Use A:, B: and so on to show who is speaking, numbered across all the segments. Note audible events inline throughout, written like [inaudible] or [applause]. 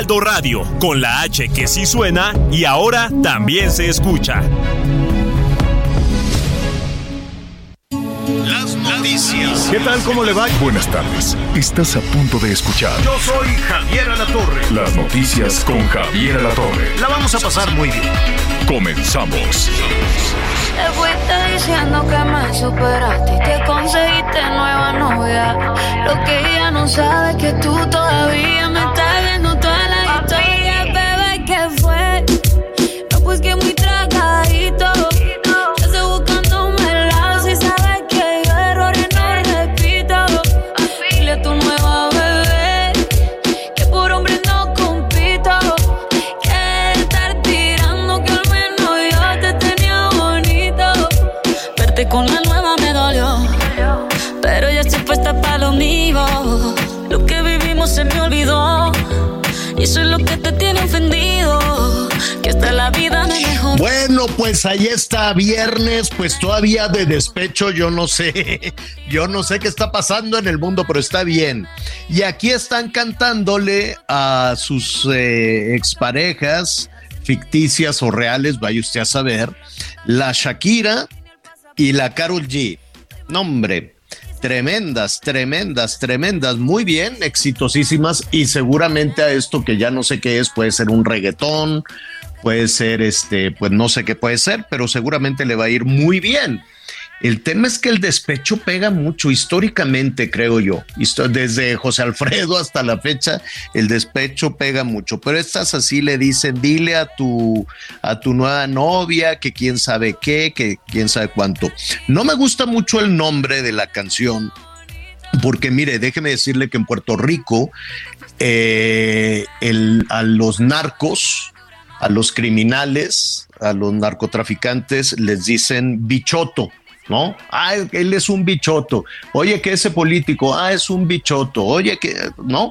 A: Heraldo Radio, con la H que sí suena y ahora también se escucha.
B: Las noticias.
C: ¿Qué tal? ¿Cómo le va?
D: Buenas tardes. Estás a punto de escuchar
C: Yo soy Javier Alatorre.
D: las noticias con Javier Alatorre.
C: La vamos a pasar muy bien.
D: Comenzamos.
E: Te fuiste diciendo que me superaste y te conseguiste nueva novia. Lo que ella no sabe es que tú todavía me estás Pues
B: ahí está viernes, pues todavía de despecho, yo no sé, yo no sé qué está pasando en el mundo, pero está bien. Y aquí están cantándole a sus eh, exparejas ficticias o reales, vaya usted a saber, la Shakira y la Carol G. No, hombre, tremendas, tremendas, tremendas, muy bien, exitosísimas y seguramente a esto que ya no sé qué es, puede ser un reggaetón, puede ser este, pues no sé qué puede ser, pero seguramente le va a ir muy bien. El tema es que el despecho pega mucho históricamente, creo yo. Desde José Alfredo hasta la fecha, el despecho pega mucho. Pero estas así le dicen, dile a tu, a tu nueva novia que quién sabe qué, que quién sabe cuánto. No me gusta mucho el nombre de la canción, porque mire, déjeme decirle que en Puerto Rico eh, el- a los narcos, a los criminales, a los narcotraficantes les dicen bichoto. ¿No? Ah, él es un bichoto. Oye, que ese político, ah, es un bichoto. Oye, que, ¿no?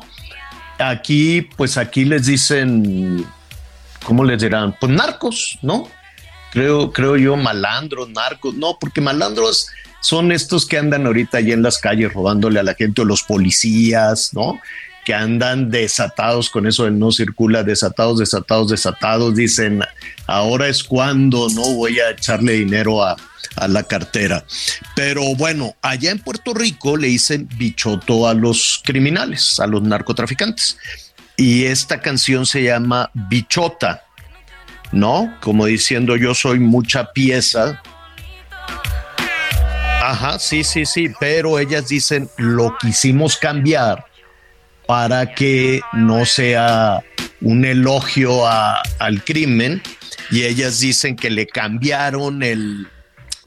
B: Aquí, pues aquí les dicen, ¿cómo les dirán? Pues narcos, ¿no? creo, creo yo, malandros, narcos, no, porque malandros son estos que andan ahorita allí en las calles robándole a la gente o los policías, ¿no? Que andan desatados con eso del no circula, desatados, desatados, desatados, dicen, ahora es cuando no voy a echarle dinero a, a la cartera. Pero bueno, allá en Puerto Rico le dicen bichoto a los criminales, a los narcotraficantes. Y esta canción se llama Bichota. ¿no? Como diciendo yo soy mucha pieza. Ajá, sí, sí, sí, pero ellas dicen lo quisimos cambiar para que no sea un elogio a- al crimen y ellas dicen que le cambiaron el,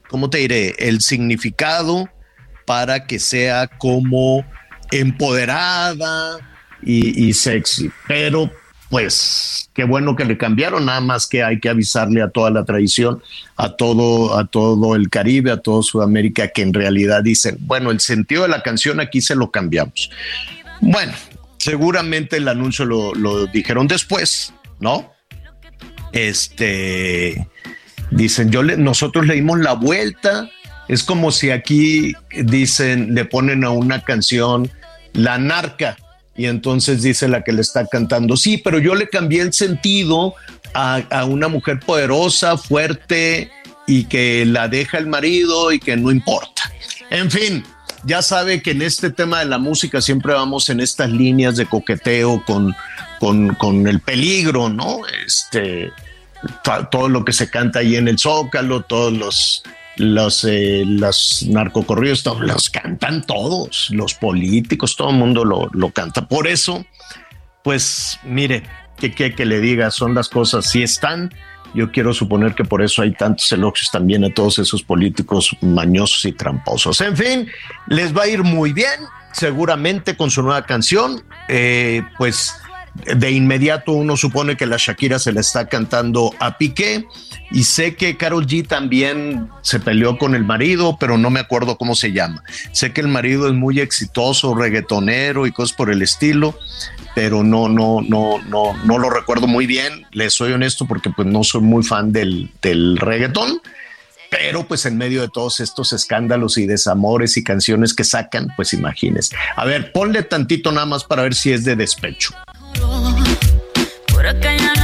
B: ¿cómo te diré? El significado para que sea como empoderada y, y sexy, pero pues qué bueno que le cambiaron, nada más que hay que avisarle a toda la tradición, a todo, a todo el Caribe, a todo Sudamérica, que en realidad dicen, bueno, el sentido de la canción aquí se lo cambiamos. Bueno, seguramente el anuncio lo, dijeron después, ¿no? Este, dicen, yo le, nosotros le dimos la vuelta, es como si aquí dicen, le ponen a una canción la narca y entonces dice la que le está cantando, sí, pero yo le cambié el sentido a, a una mujer poderosa, fuerte y que la deja el marido y que no importa. En fin, ya sabe que en este tema de la música siempre vamos en estas líneas de coqueteo con, con, con el peligro, ¿no? Este, to- todo lo que se canta ahí en el Zócalo, todos los, los, eh, los narcocorridos, los cantan todos, los políticos, todo el mundo lo, lo canta. Por eso, pues mire, que, que, que le diga, son las cosas, si están. Yo quiero suponer que por eso hay tantos elogios también a todos esos políticos mañosos y tramposos. En fin, les va a ir muy bien seguramente con su nueva canción, eh, pues de inmediato uno supone que la Shakira se le está cantando a Piqué y sé que Carol G también se peleó con el marido, pero no me acuerdo cómo se llama. Sé que el marido es muy exitoso, reggaetonero y cosas por el estilo, pero no, no, no, no, no lo recuerdo muy bien. Les soy honesto porque pues no soy muy fan del, del reggaetón pero pues en medio de todos estos escándalos y desamores y canciones que sacan, pues imagines. A ver, ponle tantito nada más para ver si es de despecho.
E: Por acá ya no.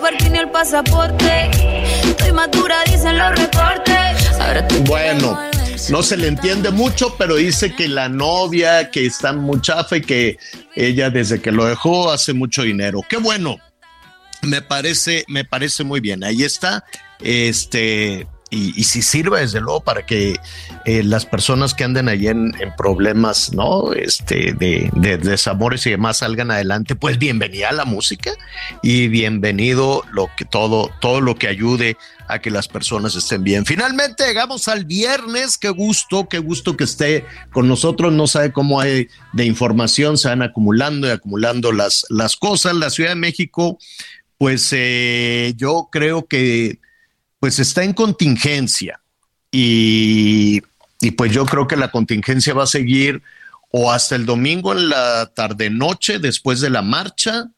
E: Parking ni el pasaporte. Estoy madura, dicen los reportes. Ahora
B: Bueno, no se le entiende mucho, pero dice que la novia, que está muy chafa y que ella desde que lo dejó hace mucho dinero. Qué bueno. Me parece, me parece muy bien. Ahí está. Este, y, si sirve desde luego para que eh, las personas que anden allí en, en problemas, ¿no? Este, de, de desamores y demás salgan adelante, pues bienvenida a la música y bienvenido lo que todo, todo lo que ayude a que las personas estén bien. Finalmente llegamos al viernes, qué gusto, qué gusto que esté con nosotros, no sabe cómo hay de información, se van acumulando y acumulando las, las cosas. La Ciudad de México, pues eh, yo creo que pues está en contingencia y, pues yo creo que la contingencia va a seguir o hasta el domingo en la tarde noche después de la marcha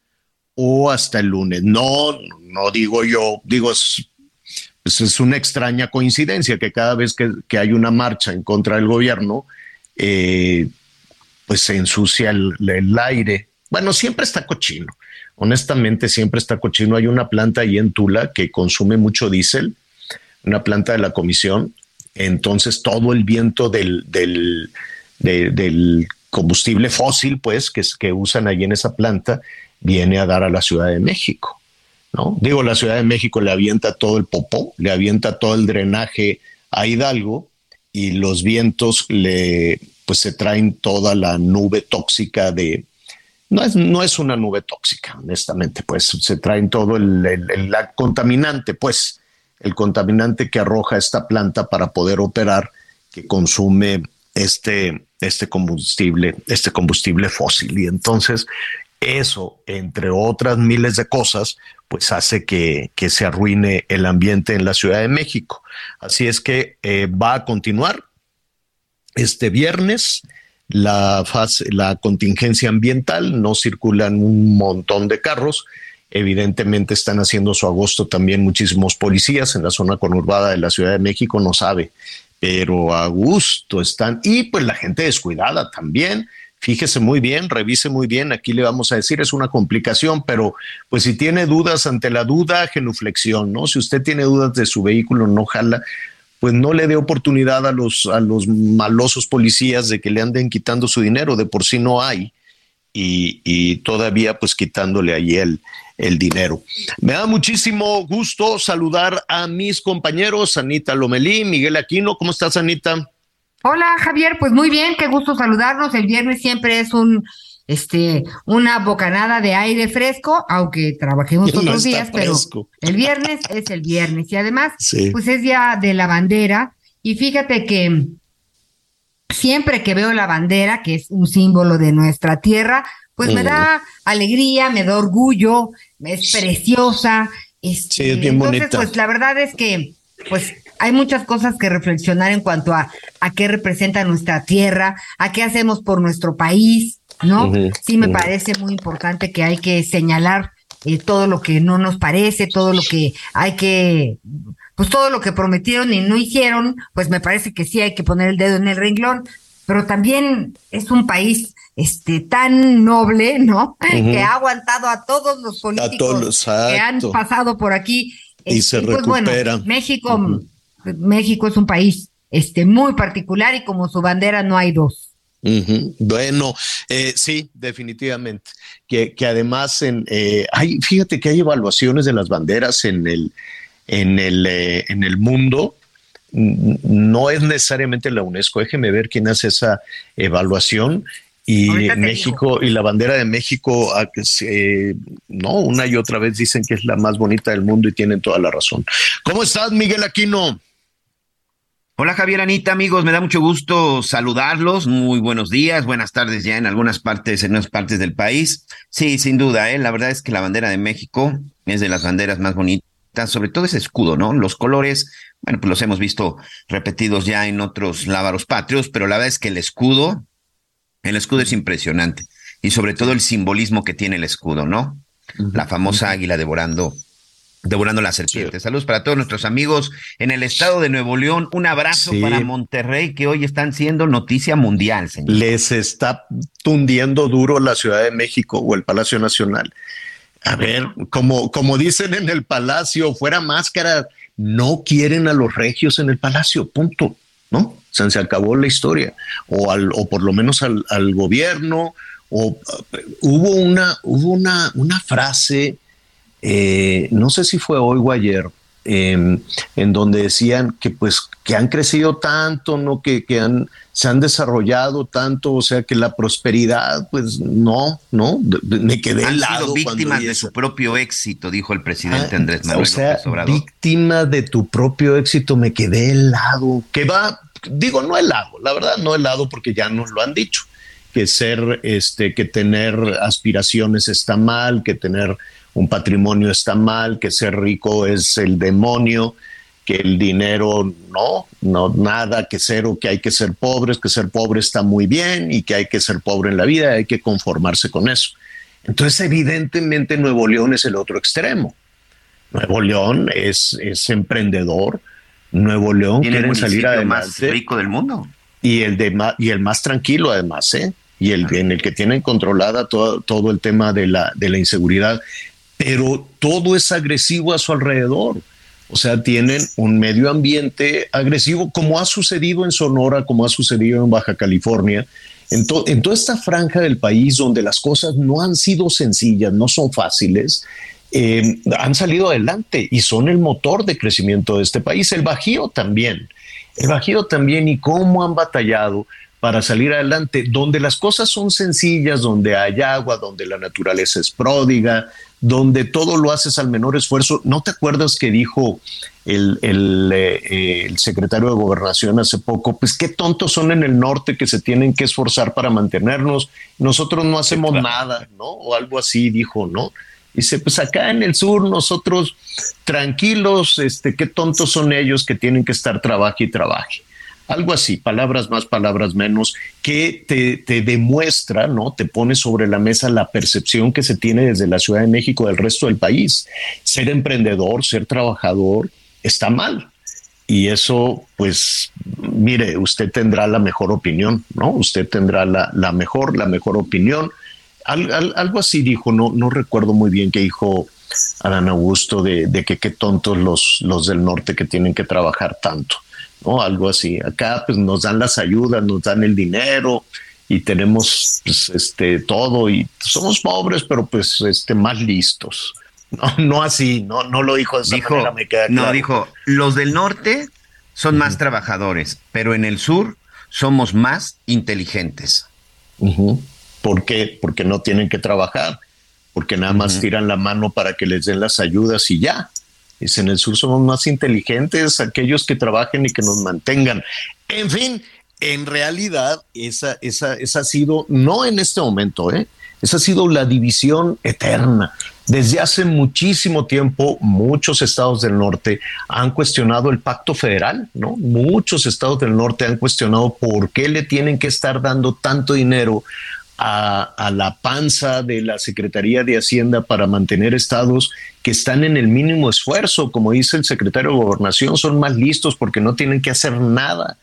B: o hasta el lunes. No, no digo yo, digo es, pues es una extraña coincidencia que cada vez que, que hay una marcha en contra del gobierno, eh, pues se ensucia el aire. Bueno, siempre está cochino honestamente siempre está cochino. Hay una planta ahí en Tula que consume mucho diésel, una planta de la comisión. Entonces todo el viento del, del, de- del combustible fósil, pues, que, es- que usan ahí en esa planta, viene a dar a la Ciudad de México. ¿no? Digo, la Ciudad de México le avienta todo el popó, le avienta todo el drenaje a Hidalgo y los vientos le, pues se traen toda la nube tóxica de, no es, no es una nube tóxica, honestamente, pues se traen todo el, el- contaminante, pues el contaminante que arroja esta planta para poder operar, que consume este, este combustible, este combustible fósil. Y entonces eso, entre otras miles de cosas, pues hace que, que se arruine el ambiente en la Ciudad de México. Así es que eh, va a continuar este viernes la fase, la contingencia ambiental, no circulan un montón de carros. Evidentemente están haciendo su agosto también muchísimos policías en la zona conurbada de la Ciudad de México, no sabe, pero a gusto están. Y pues la gente descuidada también. Fíjese muy bien, revise muy bien. Aquí le vamos a decir, es una complicación, pero pues si tiene dudas ante la duda, genuflexión, ¿no? Si usted tiene dudas de su vehículo, no jala, pues no le dé oportunidad a los, a los malosos policías de que le anden quitando su dinero, de por sí no hay, y, y todavía pues quitándole ahí el, el dinero. Me da muchísimo gusto saludar a mis compañeros, Anita Lomelí, Miguel Aquino, ¿cómo estás Anita?
F: Hola Javier, pues muy bien, qué gusto saludarnos. El viernes siempre es un, este, una bocanada de aire fresco, aunque trabajemos [laughs]
B: No
F: otros días, pero el viernes es el viernes y además,
B: Sí.
F: pues es día de la bandera y fíjate que siempre que veo la bandera, que es un símbolo de nuestra tierra, pues me
B: Mm.
F: da alegría, me da orgullo, es preciosa. Este,
B: Sí, es bien
F: entonces,
B: bonita.
F: pues la verdad es que, pues hay muchas cosas que reflexionar en cuanto a, a qué representa nuestra tierra, a qué hacemos por nuestro país, ¿no? Sí me parece muy importante que hay que señalar eh, todo lo que no nos parece, todo lo que hay que, pues todo lo que prometieron y no hicieron, pues me parece que sí hay que poner el dedo en el renglón, pero también es un país este tan noble, ¿no? [laughs] Que ha aguantado a todos los políticos
B: todos,
F: que han pasado por aquí.
B: Y se
F: pues bueno,
B: recupera.
F: México,
B: Ujú.
F: México es un país este muy particular y como su bandera no hay dos.
B: Bueno, eh, sí, definitivamente. Que, que además en, eh, hay, fíjate que hay evaluaciones de las banderas en el, en el, eh, en el mundo. No es necesariamente la UNESCO. Déjeme ver quién hace esa evaluación. Y México y la bandera de México, ah, no, una y otra vez dicen que es la más bonita del mundo y tienen toda la razón. ¿Cómo estás, Miguel Aquino?
G: Hola Javier Anita, amigos, me da mucho gusto saludarlos. Muy buenos días, buenas tardes ya en algunas partes, en unas partes del país. Sí, sin duda, ¿eh? la verdad es que la bandera de México es de las banderas más bonitas, sobre todo ese escudo, ¿no? Los colores, bueno, pues los hemos visto repetidos ya en otros lábaros patrios, pero la verdad es que el escudo, el escudo es impresionante y sobre todo el simbolismo que tiene el escudo, ¿no? La famosa águila devorando devorando las serpientes. Saludos para todos nuestros amigos en el estado de Nuevo León. Un abrazo para Monterrey, que hoy están siendo noticia mundial, señor.
B: Les está tundiendo duro la Ciudad de México o el Palacio Nacional. A ver, como, como dicen en el Palacio, fuera máscara, no quieren a los regios en el Palacio, punto. ¿No? O sea, se acabó la historia. O, al, o por lo menos al, al gobierno. O uh, hubo una, hubo una, una frase eh, no sé si fue hoy o ayer, em, en donde decían que pues que han crecido tanto, no que, que han, se han desarrollado tanto, o sea que la prosperidad, pues no, no, me quedé
G: han sido víctimas de su propio éxito, dijo el presidente ah, Andrés Manuel. O
B: sea, víctima de tu propio éxito, me quedé helado, que va, digo, no helado, la verdad no helado porque ya nos lo han dicho, que ser, este, que tener aspiraciones está mal, que tener un patrimonio está mal, que ser rico es el demonio, que el dinero no, no nada, que cero, que hay que ser pobres, que ser pobre está muy bien y que hay que ser pobre en la vida, hay que conformarse con eso. Entonces, evidentemente, Nuevo León es el otro extremo. Nuevo León es, es emprendedor. Nuevo León quiere salir
G: además más rico del mundo
B: y el de y el más tranquilo además, ¿eh? Y el en el que tienen controlada todo, todo el tema de la, de la inseguridad pero todo es agresivo a su alrededor. O sea, tienen un medio ambiente agresivo, como ha sucedido en Sonora, como ha sucedido en Baja California, en, toda esta franja del país donde las cosas no han sido sencillas, no son fáciles, eh, han salido adelante y son el motor de crecimiento de este país. El Bajío también, el Bajío también y cómo han batallado para salir adelante, donde las cosas son sencillas, donde hay agua, donde la naturaleza es pródiga, donde todo lo haces al menor esfuerzo. ¿No te acuerdas que dijo el, eh, el, secretario de gobernación hace poco? Pues qué tontos son en el norte que se tienen que esforzar para mantenernos. Nosotros no hacemos nada, ¿no? O algo así dijo, ¿no? Dice, pues acá en el sur nosotros tranquilos, este, qué tontos son ellos que tienen que estar trabaje y trabaje algo así, palabras más, palabras menos, que te, demuestra, ¿no? Te pone sobre la mesa la percepción que se tiene desde la Ciudad de México del resto del país. Ser emprendedor, ser trabajador, está mal. Y eso, pues, mire, usted tendrá la mejor opinión, ¿no? Usted tendrá la, mejor, la mejor opinión. algo así dijo, no, no recuerdo muy bien qué dijo Adán Augusto de, de que qué tontos los, los del norte que tienen que trabajar tanto. ¿No? Algo así. Acá pues nos dan las ayudas, nos dan el dinero y tenemos pues, este todo y somos pobres, pero pues este más listos. No, [laughs] no así, no, no lo dijo de
G: dijo, No, dijo, los del norte son más trabajadores, pero en el sur somos más inteligentes.
B: ¿Por qué? Porque no tienen que trabajar, porque nada más tiran la mano para que les den las ayudas y ya. Dice, en el sur somos más inteligentes, aquellos que trabajen y que nos mantengan. En fin, en realidad, esa, esa, esa ha sido, no en este momento, ¿eh? esa ha sido la división eterna. Desde hace muchísimo tiempo, muchos estados del norte han cuestionado el pacto federal, ¿no? Muchos estados del norte han cuestionado por qué le tienen que estar dando tanto dinero a, la panza de la Secretaría de Hacienda para mantener estados que están en el mínimo esfuerzo, como dice el secretario de Gobernación, son más listos porque no tienen que hacer nada.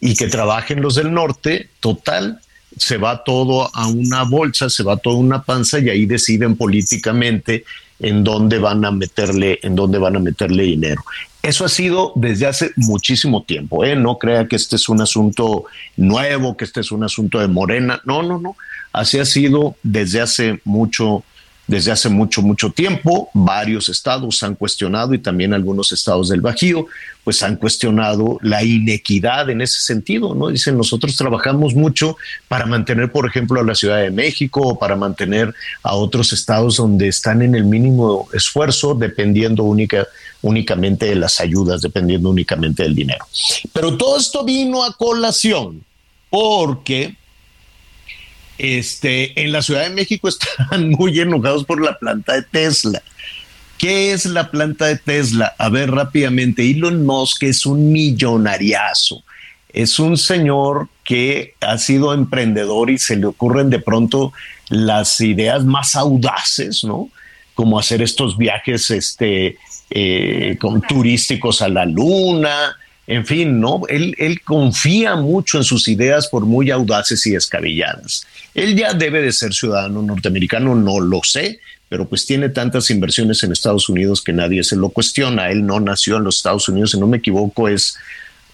B: Y que trabajen los del norte, total, se va todo a una bolsa, se va todo a una panza y ahí deciden políticamente en dónde van a meterle, en dónde van a meterle dinero. Eso ha sido desde hace muchísimo tiempo, ¿eh? No crea que este es un asunto nuevo, que este es un asunto de Morena. No, no, no. Así ha sido desde hace mucho, desde hace mucho, mucho tiempo. Varios estados han cuestionado y también algunos estados del Bajío, pues han cuestionado la inequidad en ese sentido, ¿no? Dicen, nosotros trabajamos mucho para mantener, por ejemplo, a la Ciudad de México o para mantener a otros estados donde están en el mínimo esfuerzo, dependiendo única, únicamente de las ayudas, dependiendo únicamente del dinero. Pero todo esto vino a colación porque este, en la Ciudad de México [laughs] están muy enojados por la planta de Tesla. ¿Qué es la planta de Tesla? A ver rápidamente, Elon Musk es un millonariazo. Es un señor que ha sido emprendedor y se le ocurren de pronto las ideas más audaces, ¿no? Como hacer estos viajes este, eh, con, turísticos a la luna, en fin, ¿no? Él, él confía mucho en sus ideas por muy audaces y descabelladas. Él ya debe de ser ciudadano norteamericano, no lo sé, pero pues tiene tantas inversiones en Estados Unidos que nadie se lo cuestiona. Él no nació en los Estados Unidos, si no me equivoco, es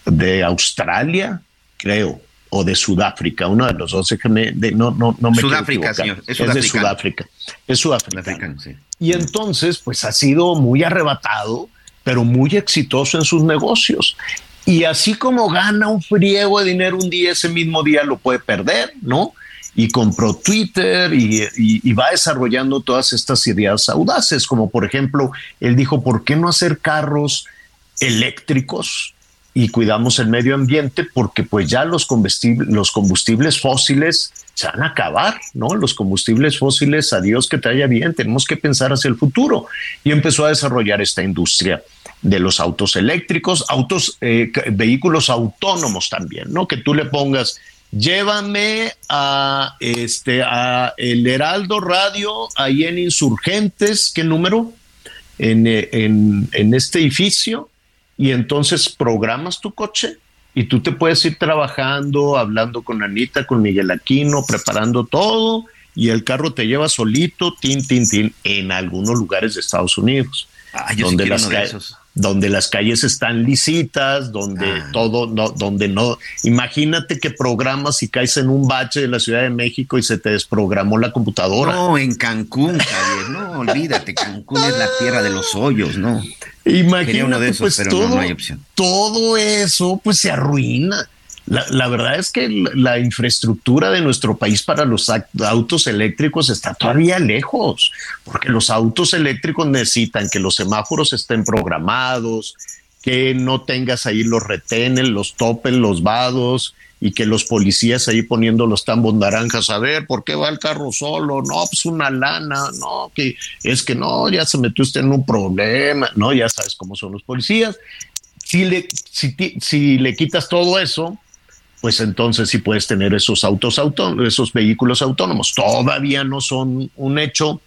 B: de Australia, creo, o de Sudáfrica, uno de los dos. De, no, no, no me
G: Sudáfrica, señor.
B: Es, de Sudáfrica. Es Sudáfrica. Y entonces, pues ha sido muy arrebatado pero muy exitoso en sus negocios. Y así como gana un friego de dinero un día, ese mismo día lo puede perder, ¿no? Y compró Twitter y, va desarrollando todas estas ideas audaces, como por ejemplo, él dijo, ¿por qué no hacer carros eléctricos? Y cuidamos el medio ambiente porque pues ya los combustibles, los combustibles fósiles se van a acabar, ¿no? Los combustibles fósiles, a Dios que te haya bien, tenemos que pensar hacia el futuro. Y empezó a desarrollar esta industria de los autos eléctricos, autos, eh, vehículos autónomos también, ¿no? Que tú le pongas, llévame a este a el Heraldo Radio ahí en Insurgentes, ¿qué número? En, eh, en, en este edificio, y entonces programas tu coche y tú te puedes ir trabajando, hablando con Anita, con Miguel Aquino, preparando todo y el carro te lleva solito, tin, tin, tin, en algunos lugares de Estados Unidos.
G: Ah, donde las
B: donde las calles están lisitas, donde ah. todo, no, donde no. Imagínate que programas y caes en un bache de la Ciudad de México y se te desprogramó la computadora.
G: No, en Cancún, Javier, no, olvídate, Cancún es la tierra de los hoyos, ¿no?
B: Imagínate, pues todo, no hay opción. todo eso pues se arruina. La, verdad es que la, infraestructura de nuestro país para los autos eléctricos está todavía lejos, porque los autos eléctricos necesitan que los semáforos estén programados, que no tengas ahí los retenes, los topes, los vados y que los policías ahí poniendo los tambos naranjas, a ver, ¿por qué va el carro solo? No, pues una lana, no, que es que no, ya se metió usted en un problema, no, ya sabes cómo son los policías. Si le, si, si le quitas todo eso, pues entonces sí puedes tener esos autos autónomos, esos vehículos autónomos. Todavía no son un hecho.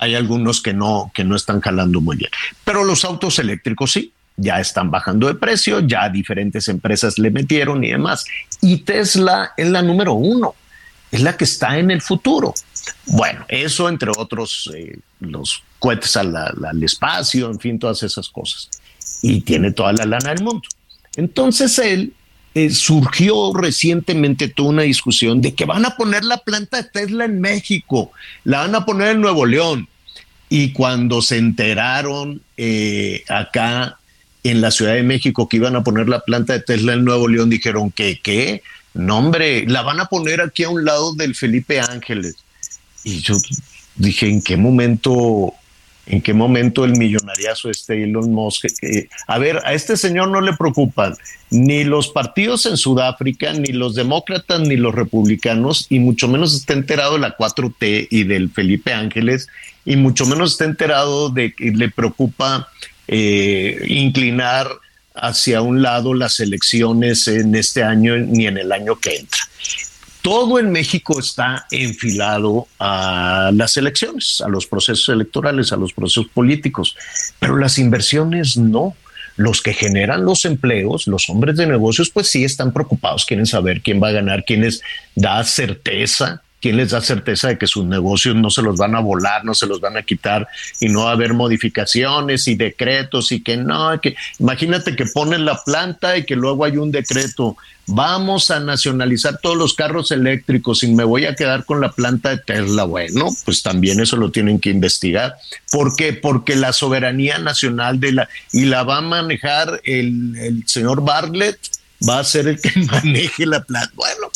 B: Hay algunos que no, que no están jalando muy bien. Pero los autos eléctricos sí, ya están bajando de precio, ya diferentes empresas le metieron y demás. Y Tesla es la número uno, es la que está en el futuro. Bueno, eso entre otros, eh, los cohetes al, al espacio, en fin, todas esas cosas. Y tiene toda la lana del mundo. Entonces él eh, surgió recientemente toda una discusión de que van a poner la planta de Tesla en México, la van a poner en Nuevo León. Y cuando se enteraron eh, acá en la Ciudad de México que iban a poner la planta de Tesla en Nuevo León, dijeron que, ¿qué? No, hombre, la van a poner aquí a un lado del Felipe Ángeles. Y yo dije, ¿en qué momento en qué momento el millonariazo este Elon Musk. a ver, a este señor no le preocupan ni los partidos en Sudáfrica, ni los demócratas, ni los republicanos, y mucho menos está enterado de la 4T y del Felipe Ángeles, y mucho menos está enterado de que le preocupa eh, inclinar hacia un lado las elecciones en este año ni en el año que entra todo en México está enfilado a las elecciones, a los procesos electorales, a los procesos políticos, pero las inversiones no. Los que generan los empleos, los hombres de negocios, pues sí están preocupados, quieren saber quién va a ganar, quiénes da certeza ¿quién les da certeza de que sus negocios no se los van a volar, no se los van a quitar y no va a haber modificaciones y decretos y que no, que imagínate que ponen la planta y que luego hay un decreto, vamos a nacionalizar todos los carros eléctricos y me voy a quedar con la planta de Tesla, bueno, pues también eso lo tienen que investigar. ¿Por qué? Porque la soberanía nacional de la y la va a manejar el, el señor Bartlett, va a ser el que [laughs] maneje la planta. Bueno,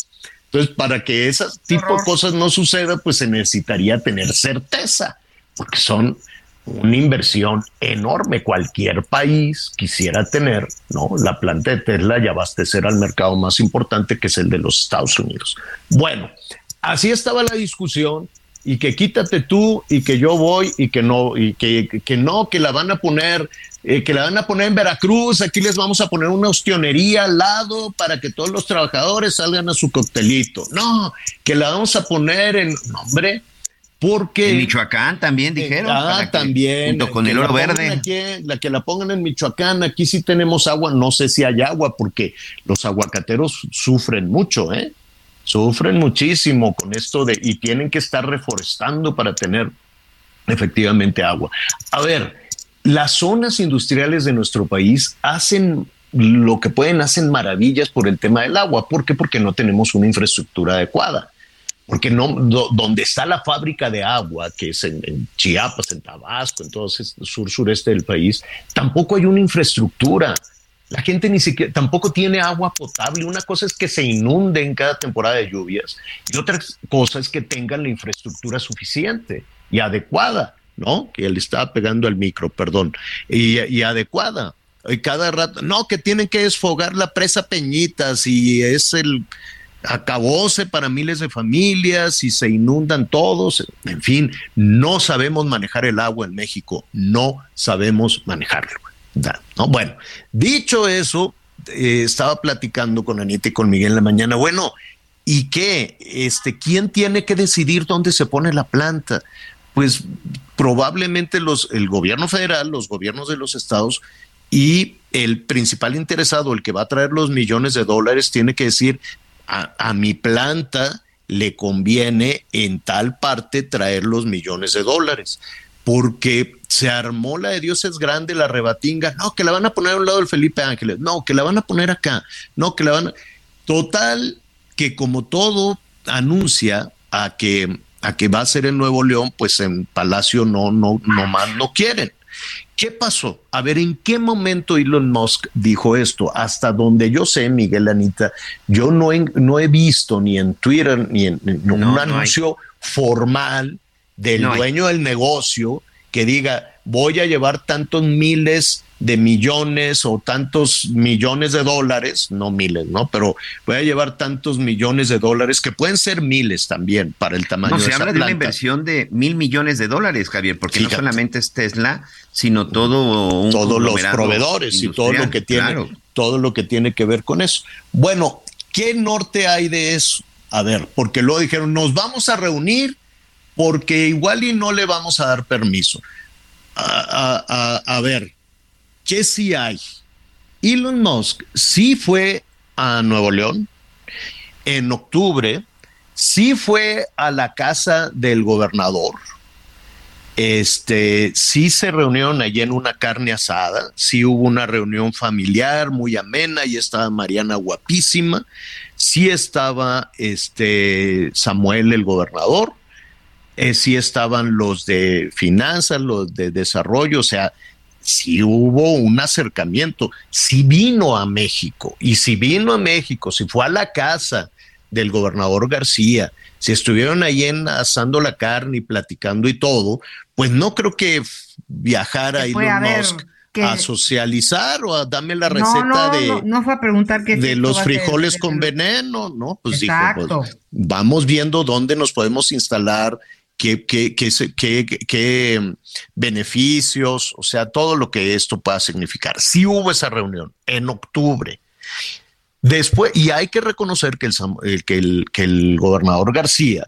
B: entonces, para que ese tipo de cosas no suceda, pues se necesitaría tener certeza, porque son una inversión enorme. Cualquier país quisiera tener, ¿no? La planta de Tesla y abastecer al mercado más importante que es el de los Estados Unidos. Bueno, así estaba la discusión y que quítate tú y que yo voy y que no, y que, que no, que la van a poner eh, que la van a poner en Veracruz, aquí les vamos a poner una ostionería al lado para que todos los trabajadores salgan a su coctelito. No, que la vamos a poner en, nombre, porque...
G: En Michoacán también
B: eh,
G: dijeron.
B: ah, también.
G: Junto con el oro verde.
B: Aquí, la que la pongan en Michoacán, aquí sí tenemos agua, no sé si hay agua, porque los aguacateros sufren mucho, ¿eh? Sufren muchísimo con esto de, y tienen que estar reforestando para tener efectivamente agua. A ver, las zonas industriales de nuestro país hacen lo que pueden, hacen maravillas por el tema del agua. ¿Por qué? Porque no tenemos una infraestructura adecuada. Porque no, donde está la fábrica de agua, que es en, Chiapas, en Tabasco, en todo el sur sureste del país, tampoco hay una infraestructura. La gente ni siquiera tampoco tiene agua potable. Una cosa es que se inunde en cada temporada de lluvias y otra cosa es que tengan la infraestructura suficiente y adecuada. ¿No? Que le estaba pegando al micro, perdón, y, adecuada. Y cada rato, no, que tienen que desfogar la presa Peñitas y es el acabóse para miles de familias y se inundan todos. En fin, no sabemos manejar el agua en México, no sabemos manejarlo. ¿no? Bueno, dicho eso, eh, estaba platicando con Anita y con Miguel en la mañana. Bueno, ¿y qué? Este, ¿Quién tiene que decidir dónde se pone la planta? Pues probablemente los, el gobierno federal, los gobiernos de los estados y el principal interesado, el que va a traer los millones de dólares, tiene que decir, a, mi planta le conviene en tal parte traer los millones de dólares porque se armó la de Dios es grande, la rebatinga, no, que la van a poner a un lado del Felipe Ángeles, no, que la van a poner acá, no, que la van a... Total, que como todo anuncia a que a que va a ser en Nuevo León, pues en Palacio no, no, no más no quieren. ¿Qué pasó? A ver, ¿en qué momento Elon Musk dijo esto? Hasta donde yo sé, Miguel Anita, yo no he, no he visto ni en Twitter ni en, un anuncio formal del dueño del negocio que diga, voy a llevar tantos miles de millones o tantos millones de dólares, no miles, ¿no? Pero voy a llevar tantos millones de dólares que pueden ser miles también para el tamaño
G: no,
B: se
G: habla de una inversión de mil millones de dólares, Javier, porque no solamente es Tesla, sino todo
B: todos los proveedores y todo lo que tiene todo lo que tiene que ver con eso. Bueno, ¿qué norte hay de eso? A ver, porque luego dijeron, nos vamos a reunir porque igual y no le vamos a dar permiso. A, ver, ¿Qué sí hay? Elon Musk sí fue a Nuevo León en octubre, sí fue a la casa del gobernador. Este, sí se reunieron allí en una carne asada, sí hubo una reunión familiar muy amena, y estaba Mariana guapísima, sí estaba este Samuel el gobernador, eh, sí estaban los de finanzas, los de desarrollo, o sea, si hubo un acercamiento, si vino a México y si vino a México, si fue a la casa del gobernador García, si estuvieron ahí en, asando la carne y platicando y todo, pues no creo que viajara Elon Musk a socializar o a darme la receta de
F: no, fue a preguntar que
B: de los frijoles con veneno, no, pues dijo, pues, vamos viendo dónde nos podemos instalar qué, qué, qué, qué, beneficios, o sea, todo lo que esto pueda significar. Sí hubo esa reunión en octubre. Después, y hay que reconocer que el, que el, que el gobernador García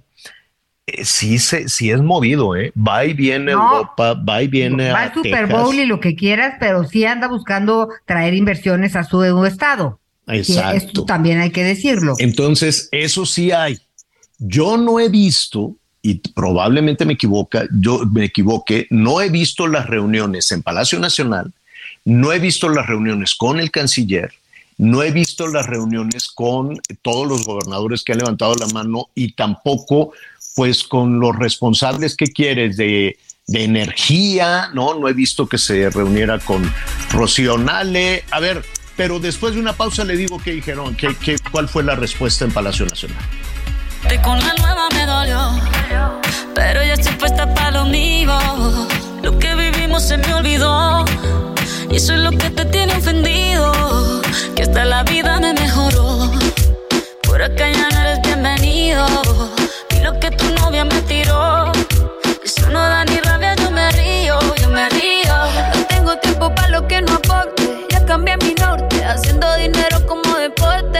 B: eh, sí, se, sí es movido, ¿eh? va y viene a Europa, va y viene
F: va al Super Bowl y lo que quieras, pero sí anda buscando traer inversiones a su estado.
B: Exacto.
F: Esto también hay que decirlo.
B: Entonces, eso sí hay. Yo no he visto, y probablemente me equivoca, yo me equivoqué, no he visto las reuniones en Palacio Nacional, no he visto las reuniones con el canciller, no he visto las reuniones con todos los gobernadores que han levantado la mano y tampoco pues con los responsables que quieres de, energía, ¿no? No he visto que se reuniera con Rocío. A ver, pero después de una pausa le digo qué dijeron, qué, qué, cuál fue la respuesta en Palacio Nacional.
E: con la nueva me dolió, pero ya estoy puesta para lo mío. Lo que vivimos se me olvidó, y eso es lo que te tiene ofendido, que hasta la vida me mejoró. Por acá ya no eres bienvenido, y lo que tu novia me tiró, eso no da ni rabia, yo me río, yo me río. No tengo tiempo para lo que no aporte, ya cambié mi norte, haciendo dinero como deporte,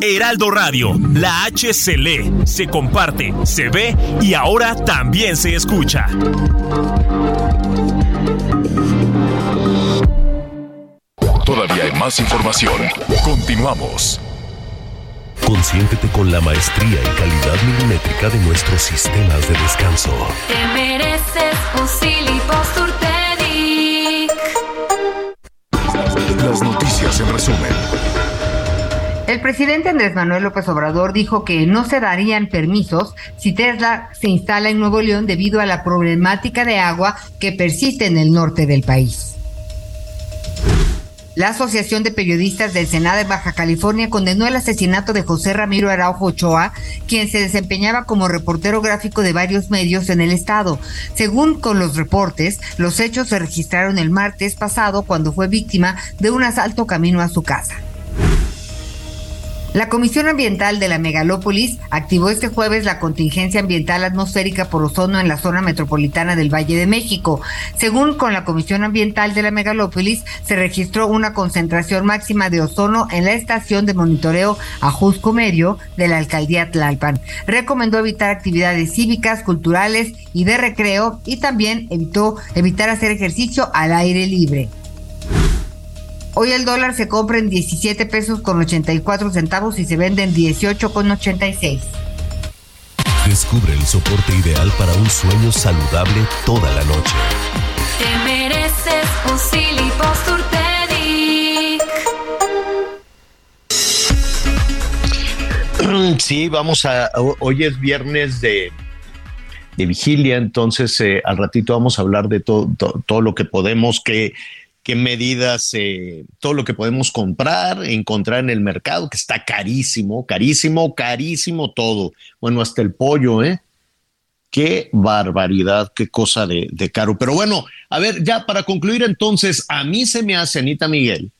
A: Heraldo Radio, la H se lee, se comparte, se ve y ahora también se escucha.
D: Todavía hay más información. Continuamos.
H: Consiéntete con la maestría y calidad milimétrica de nuestros sistemas de descanso.
E: Te mereces un
D: Las noticias en resumen.
F: El presidente Andrés Manuel López Obrador dijo que no se darían permisos si Tesla se instala en Nuevo León debido a la problemática de agua que persiste en el norte del país. La Asociación de Periodistas del Senado de Baja California condenó el asesinato de José Ramiro Araujo Ochoa, quien se desempeñaba como reportero gráfico de varios medios en el estado. Según con los reportes, los hechos se registraron el martes pasado cuando fue víctima de un asalto camino a su casa. La Comisión Ambiental de la Megalópolis activó este jueves la contingencia ambiental atmosférica por ozono en la zona metropolitana del Valle de México. Según con la Comisión Ambiental de la Megalópolis, se registró una concentración máxima de ozono en la estación de monitoreo Ajusco Medio de la alcaldía Tlalpan. Recomendó evitar actividades cívicas, culturales y de recreo y también evitó evitar hacer ejercicio al aire libre. Hoy el dólar se compra en 17 pesos con 84 centavos y se vende en 18 con 86.
H: Descubre el soporte ideal para un sueño saludable toda la noche.
E: Te mereces un [clears throat]
B: Sí, vamos a. Hoy es viernes de, de vigilia, entonces eh, al ratito vamos a hablar de todo, todo, todo lo que podemos, que qué medidas, eh, todo lo que podemos comprar, encontrar en el mercado, que está carísimo, carísimo, carísimo todo. Bueno, hasta el pollo, ¿eh? Qué barbaridad, qué cosa de, de caro. Pero bueno, a ver, ya para concluir entonces, a mí se me hace, Anita Miguel,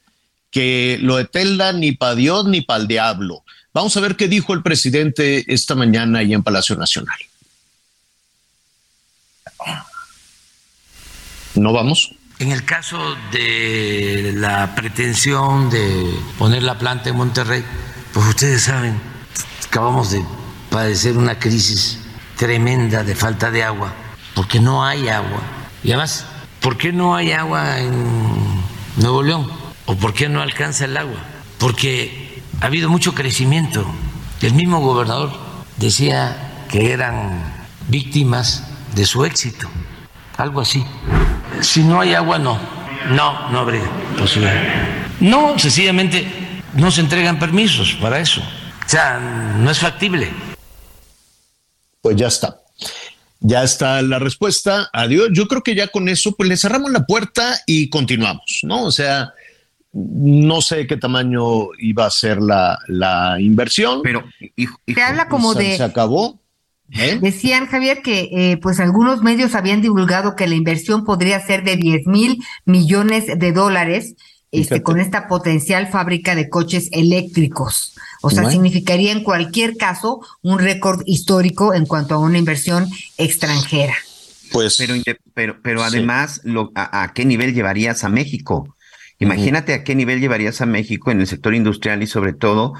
B: que lo de Telda ni para Dios ni para el diablo. Vamos a ver qué dijo el presidente esta mañana ahí en Palacio Nacional. ¿No vamos?
I: En el caso de la pretensión de poner la planta en Monterrey, pues ustedes saben, acabamos de padecer una crisis tremenda de falta de agua, porque no hay agua. Y además, ¿por qué no hay agua en Nuevo León? ¿O por qué no alcanza el agua? Porque ha habido mucho crecimiento. El mismo gobernador decía que eran víctimas de su éxito, algo así. Si no hay agua, no. No, no habría posibilidad. No, sencillamente no se entregan permisos para eso. O sea, no es factible.
B: Pues ya está. Ya está la respuesta. Adiós. Yo creo que ya con eso, pues le cerramos la puerta y continuamos, ¿no? O sea, no sé qué tamaño iba a ser la, la inversión.
G: Pero,
F: hijo, hijo, habla como
B: se,
F: de.
B: Se acabó.
F: ¿Eh? Decían, Javier, que eh, pues algunos medios habían divulgado que la inversión podría ser de 10 mil millones de dólares este, con esta potencial fábrica de coches eléctricos. O sea, bueno. significaría en cualquier caso un récord histórico en cuanto a una inversión extranjera.
G: Pues, pero, pero, pero además, lo, a, qué nivel llevarías a México? Imagínate a qué nivel llevarías a México en el sector industrial y sobre todo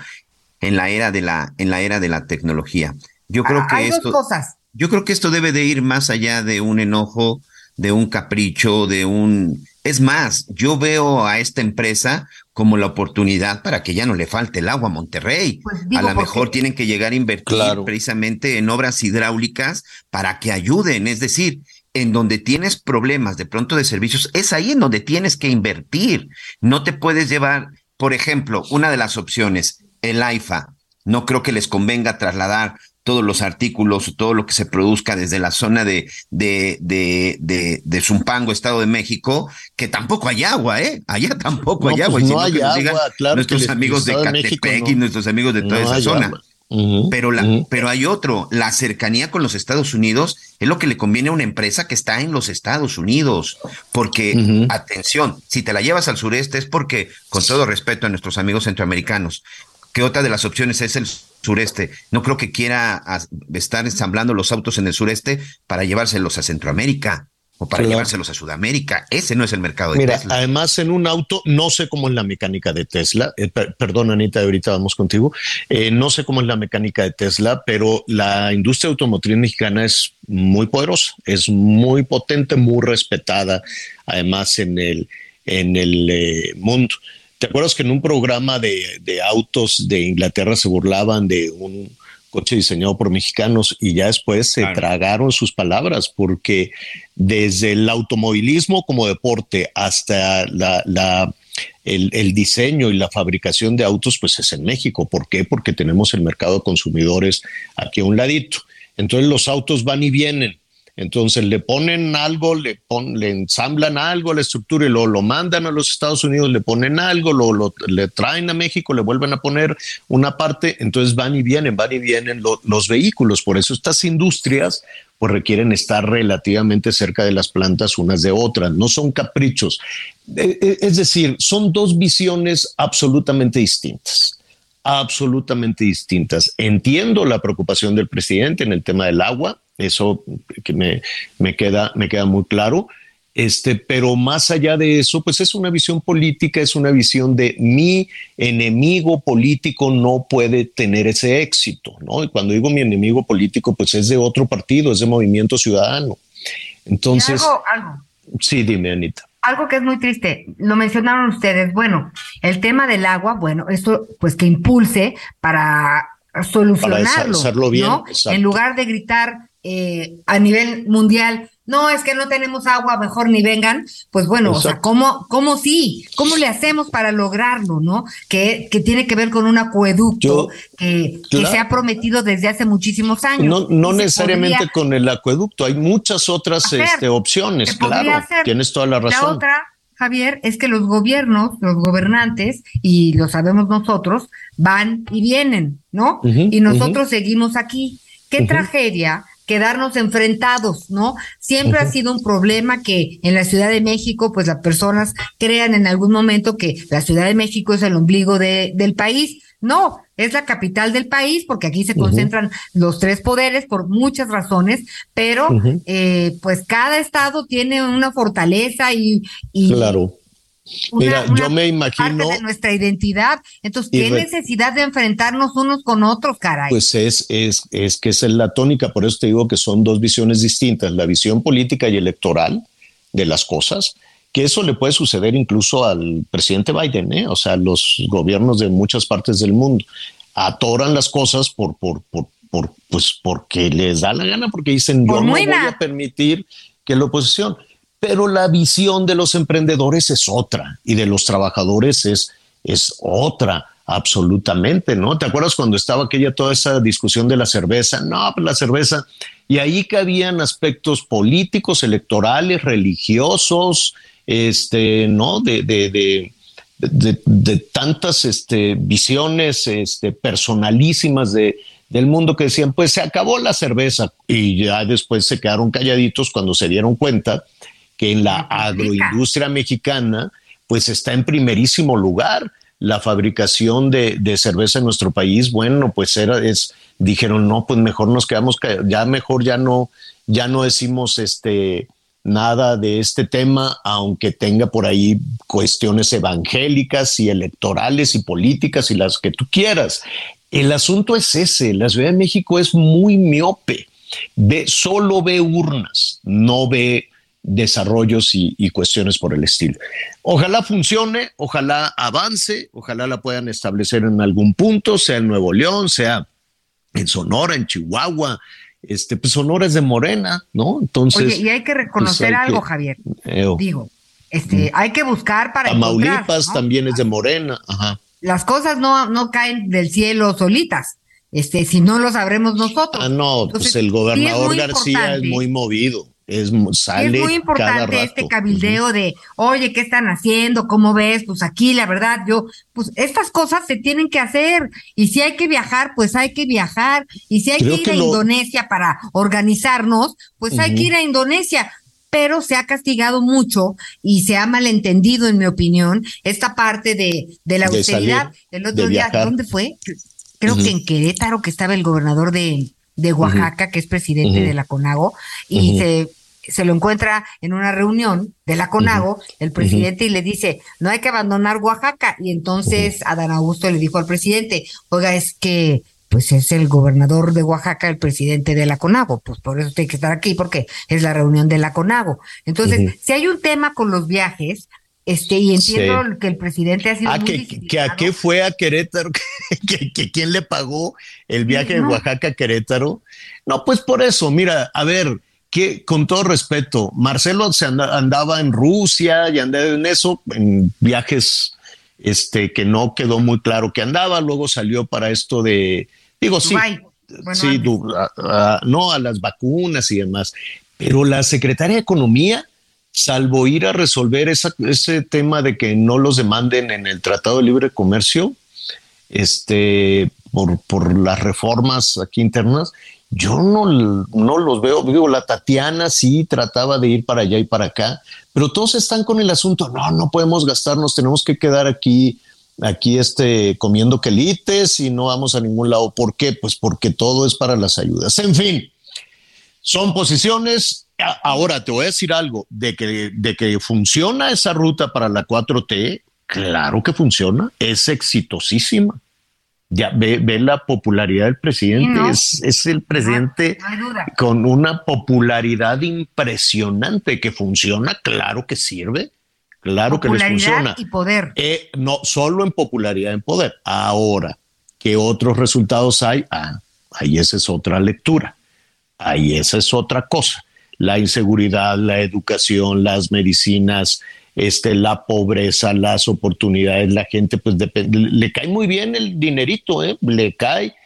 G: en la era de la, en la era de la tecnología. Yo creo que
F: Hay
G: esto,
F: dos cosas.
G: yo creo que esto debe de ir más allá de un enojo, de un capricho, de un es más, yo veo a esta empresa como la oportunidad para que ya no le falte el agua a Monterrey.
F: Pues
G: a lo mejor tienen que llegar a invertir precisamente en obras hidráulicas para que ayuden. Es decir, en donde tienes problemas de pronto de servicios, es ahí en donde tienes que invertir. No te puedes llevar, por ejemplo, una de las opciones, el AIFA. No creo que les convenga trasladar todos los artículos, todo lo que se produzca desde la zona de, de, de, de, de Zumpango, Estado de México, que tampoco hay agua, ¿eh? Allá tampoco hay agua.
B: Pues no hay agua, claro.
G: Nuestros amigos de Catepec y nuestros amigos de toda esa zona. pero, la, pero hay otro, la cercanía con los Estados Unidos es lo que le conviene a una empresa que está en los Estados Unidos, porque, atención, si te la llevas al sureste es porque, con todo respeto a nuestros amigos centroamericanos, que otra de las opciones es el sureste. No creo que quiera estar ensamblando los autos en el sureste para llevárselos a Centroamérica o para llevárselos a Sudamérica. Ese no es el mercado de
B: Mira, Además, en un auto, no sé cómo es la mecánica de Tesla. Eh, perdón, Anita, ahorita vamos contigo. Eh, no sé cómo es la mecánica de Tesla, pero la industria automotriz mexicana es muy poderosa, es muy potente, muy respetada, además en el, en el eh, mundo. ¿Te acuerdas que en un programa de, autos de Inglaterra se burlaban de un coche diseñado por mexicanos y ya después se tragaron sus palabras porque desde el automovilismo como deporte hasta la, el, el, diseño y la fabricación de autos, pues es en México. ¿Por qué? Porque tenemos el mercado de consumidores aquí a un ladito. Entonces los autos van y vienen. Entonces le ponen algo, le, le ensamblan algo a la estructura y lo, lo mandan a los Estados Unidos, le ponen algo, lo, lo, le traen a México, le vuelven a poner una parte, entonces van y vienen, van y vienen los vehículos. Por eso estas industrias pues requieren estar relativamente cerca de las plantas unas de otras, no son caprichos. E, e, es decir, son dos visiones absolutamente distintas absolutamente distintas. Entiendo la preocupación del presidente en el tema del agua, eso que me, me, queda, me queda muy claro. Este, pero más allá de eso, pues es una visión política, es una visión de mi enemigo político no puede tener ese éxito, ¿no? Y cuando digo mi enemigo político, pues es de otro partido, es de Movimiento Ciudadano. Entonces,
F: algo,
B: sí, dime, Anita.
F: Algo que es muy triste, lo mencionaron ustedes, bueno, el tema del agua, bueno, esto pues que impulse para solucionarlo, ¿no? En lugar de gritar eh, a nivel mundial, no, es que no tenemos agua, mejor ni vengan, pues bueno, o sea, ¿cómo, ¿cómo sí? ¿Cómo le hacemos para lograrlo, no? Que, que tiene que ver con un acueducto que, que, se ha prometido desde hace muchísimos años.
B: No, no necesariamente con el acueducto, hay muchas otras este, opciones, claro, tienes toda la razón.
F: La otra, Javier, es que los gobiernos, los gobernantes, y lo sabemos nosotros, van y vienen, ¿no? y nosotros seguimos aquí. Qué tragedia quedarnos enfrentados, ¿no? Siempre ha sido un problema que en la Ciudad de México, pues las personas crean en algún momento que la Ciudad de México es el ombligo de, del país. No, es la capital del país porque aquí se concentran los tres poderes por muchas razones, pero eh, pues cada estado tiene una fortaleza y, y,
B: claro. Mira, yo me imagino.
F: Parte de nuestra identidad. Entonces, ¿qué necesidad de enfrentarnos unos con otros, caray?
B: Pues es, es, es que es la tónica, por eso te digo que son dos visiones distintas: la visión política y electoral de las cosas, que eso le puede suceder incluso al presidente Biden, ¿eh? o sea, los gobiernos de muchas partes del mundo atoran las cosas por, por, por, por pues porque les da la gana, porque dicen, yo no voy a permitir que la oposición pero la visión de los emprendedores es otra y de los trabajadores es, es otra absolutamente, ¿no? ¿Te acuerdas cuando estaba aquella toda esa discusión de la cerveza? No, pues la cerveza. Y ahí cabían aspectos políticos, electorales, religiosos, este, ¿no? De, de, de, de, tantas este, visiones este, personalísimas de, del mundo que decían, pues se acabó la cerveza y ya después se quedaron calladitos cuando se dieron cuenta que en la agroindustria mexicana, pues está en primerísimo lugar la fabricación de, cerveza en nuestro país. Bueno, pues era, es, dijeron, no, pues mejor nos quedamos, ya mejor ya no, ya no decimos este nada de este tema, aunque tenga por ahí cuestiones evangélicas y electorales y políticas y las que tú quieras. El asunto es ese, la Ciudad de México es muy miope, ve, solo ve urnas, no ve desarrollos y, cuestiones por el estilo. Ojalá funcione, ojalá avance, ojalá la puedan establecer en algún punto, sea en Nuevo León, sea en Sonora, en Chihuahua, este, pues Sonora es de Morena, ¿no? Entonces.
F: Oye, y hay que pues, reconocer algo, Javier. Digo, este, hay que buscar para.
B: Tamaulipas también es de Morena, ajá.
F: Las cosas no, no caen del cielo solitas. Este, si no lo sabremos nosotros.
B: Ah, no, pues el gobernador García es muy movido. Es, sale
F: es muy importante este cabildeo de, oye, ¿qué están haciendo? ¿Cómo ves? Pues aquí, la verdad, yo, pues estas cosas se tienen que hacer. Y si hay que viajar, pues hay que viajar. Y si hay que ir a Indonesia para organizarnos, pues hay que ir a Indonesia. Pero se ha castigado mucho y se ha malentendido, en mi opinión, esta parte de, de la austeridad. el otro día, ¿dónde fue? Creo que en Querétaro, que estaba el gobernador de, de Oaxaca, que es presidente de la CONAGO, y se se lo encuentra en una reunión de la CONAGO, el presidente, y le dice, no hay que abandonar Oaxaca. Y entonces Adán Augusto le dijo al presidente, oiga, es que pues es el gobernador de Oaxaca, el presidente de la CONAGO, pues por eso tiene que estar aquí, porque es la reunión de la CONAGO. Entonces, si hay un tema con los viajes, este, y entiendo que el presidente ha sido.
B: Ah, que, que, a qué fue a Querétaro, [laughs] que, que, quién le pagó el viaje de Oaxaca a Querétaro. No, pues por eso, mira, a ver, que con todo respeto, Marcelo se andaba en Rusia y andaba en eso, en viajes este, que no quedó muy claro que andaba, luego salió para esto de, digo, sí, sí, no a las vacunas y demás, pero la secretaria de Economía, salvo ir a resolver ese tema de que no los demanden en el Tratado de Libre Comercio, este, por, por las reformas aquí internas, yo no, no los veo. Digo, la Tatiana sí trataba de ir para allá y para acá, pero todos están con el asunto. No, no podemos gastarnos, tenemos que quedar aquí, aquí este, comiendo quelites y no vamos a ningún lado. ¿Por qué? Pues porque todo es para las ayudas. En fin, son posiciones. Ahora te voy a decir algo de que, de que funciona esa ruta para la 4T. Claro que funciona, es exitosísima ya ve, ve, la popularidad del presidente, es, el presidente con una popularidad impresionante que funciona, claro que sirve, claro que les funciona.
F: y poder.
B: Eh, no, solo en popularidad, en poder. Ahora, ¿qué otros resultados hay? Ah, ahí esa es otra lectura, ahí esa es otra cosa. La inseguridad, la educación, las medicinas, este, la pobreza, las oportunidades, la gente, pues le cae muy bien el dinerito, ¿eh? le cae,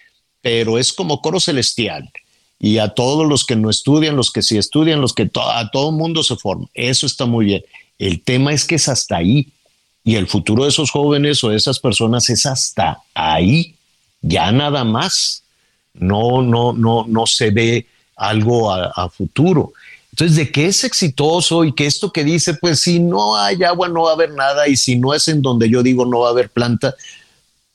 B: pero es como coro celestial. Y a todos los que no estudian, los que sí estudian, los que a todo mundo se forma. Eso está muy bien. El tema es que es hasta ahí. Y el futuro de esos jóvenes o de esas personas es hasta ahí. Ya nada más. No, no, no, no se ve algo a futuro. Entonces, de que es exitoso y que esto que dice, pues si no hay agua no va a haber nada y si no es en donde yo digo no va a haber planta,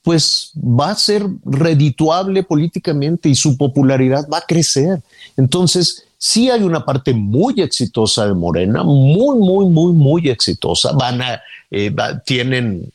B: pues va a ser redituable políticamente y su popularidad va a crecer. Entonces, sí hay una parte muy exitosa de Morena, muy, muy, muy, muy exitosa. Van a, eh, tienen,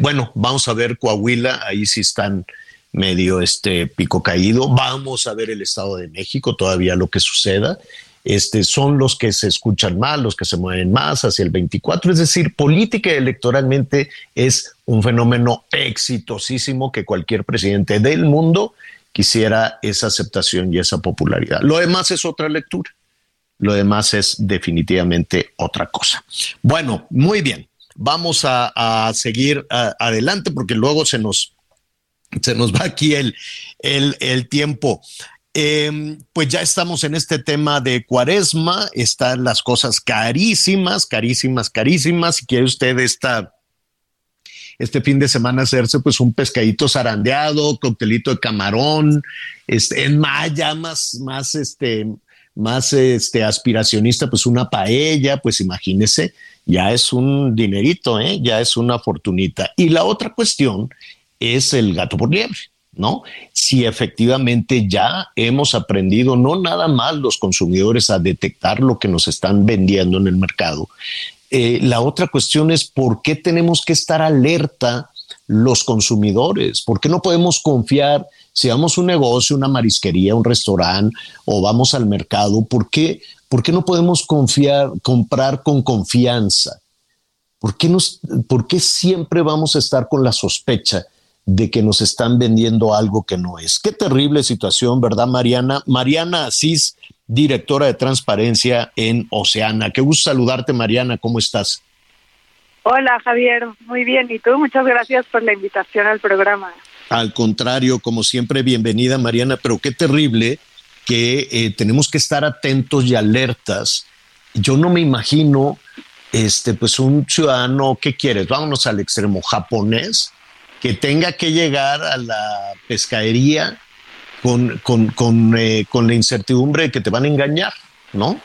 B: bueno, vamos a ver Coahuila, ahí sí están medio este pico caído. Vamos a ver el Estado de México, todavía lo que suceda este, son los que se escuchan más, los que se mueven más hacia el 24. Es decir, política electoralmente es un fenómeno exitosísimo que cualquier presidente del mundo quisiera esa aceptación y esa popularidad. Lo demás es otra lectura. Lo demás es definitivamente otra cosa. Bueno, muy bien. Vamos a, seguir adelante porque luego se nos, se nos va aquí el, el, el tiempo. Em, pues ya estamos en este tema de cuaresma, están las cosas carísimas, carísimas, carísimas. Si quiere usted esta, este fin de semana hacerse pues un pescadito zarandeado, coctelito de camarón, este, en maya más, más, este, más este, aspiracionista, pues una paella, pues imagínese, ya es un dinerito, ¿eh? ya es una fortunita. Y la otra cuestión es el gato por liebre ¿no? Si efectivamente ya hemos aprendido, no nada más los consumidores a detectar lo que nos están vendiendo en el mercado. Eh, la otra cuestión es por qué tenemos que estar alerta los consumidores, por qué no podemos confiar si vamos a un negocio, una marisquería, un restaurante o vamos al mercado, ¿por qué, por qué no podemos confiar, comprar con confianza? ¿Por qué, nos, ¿Por qué siempre vamos a estar con la sospecha de que nos están vendiendo algo que no es. Qué terrible situación, ¿verdad, Mariana? Mariana Asís, directora de transparencia en Oceana. Qué gusto saludarte, Mariana. ¿Cómo estás?
J: Hola, Javier. Muy bien. ¿Y tú? Muchas gracias por la invitación al programa.
B: Al contrario, como siempre, bienvenida, Mariana. Pero qué terrible que eh, tenemos que estar atentos y alertas. Yo no me imagino, este, pues un ciudadano, ¿qué quieres? Vámonos al extremo japonés, que tenga que llegar a la pescadería con, con, con, eh, con la incertidumbre de que te van a engañar, ¿no?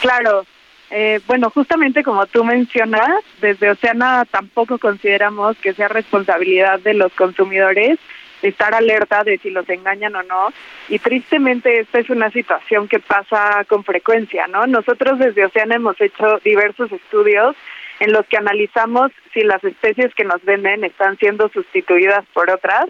J: Claro. Eh, bueno, justamente como tú mencionas, desde Oceana tampoco consideramos que sea responsabilidad de los consumidores estar alerta de si los engañan o no. Y tristemente esta es una situación que pasa con frecuencia, ¿no? Nosotros desde Oceana hemos hecho diversos estudios en los que analizamos si las especies que nos venden están siendo sustituidas por otras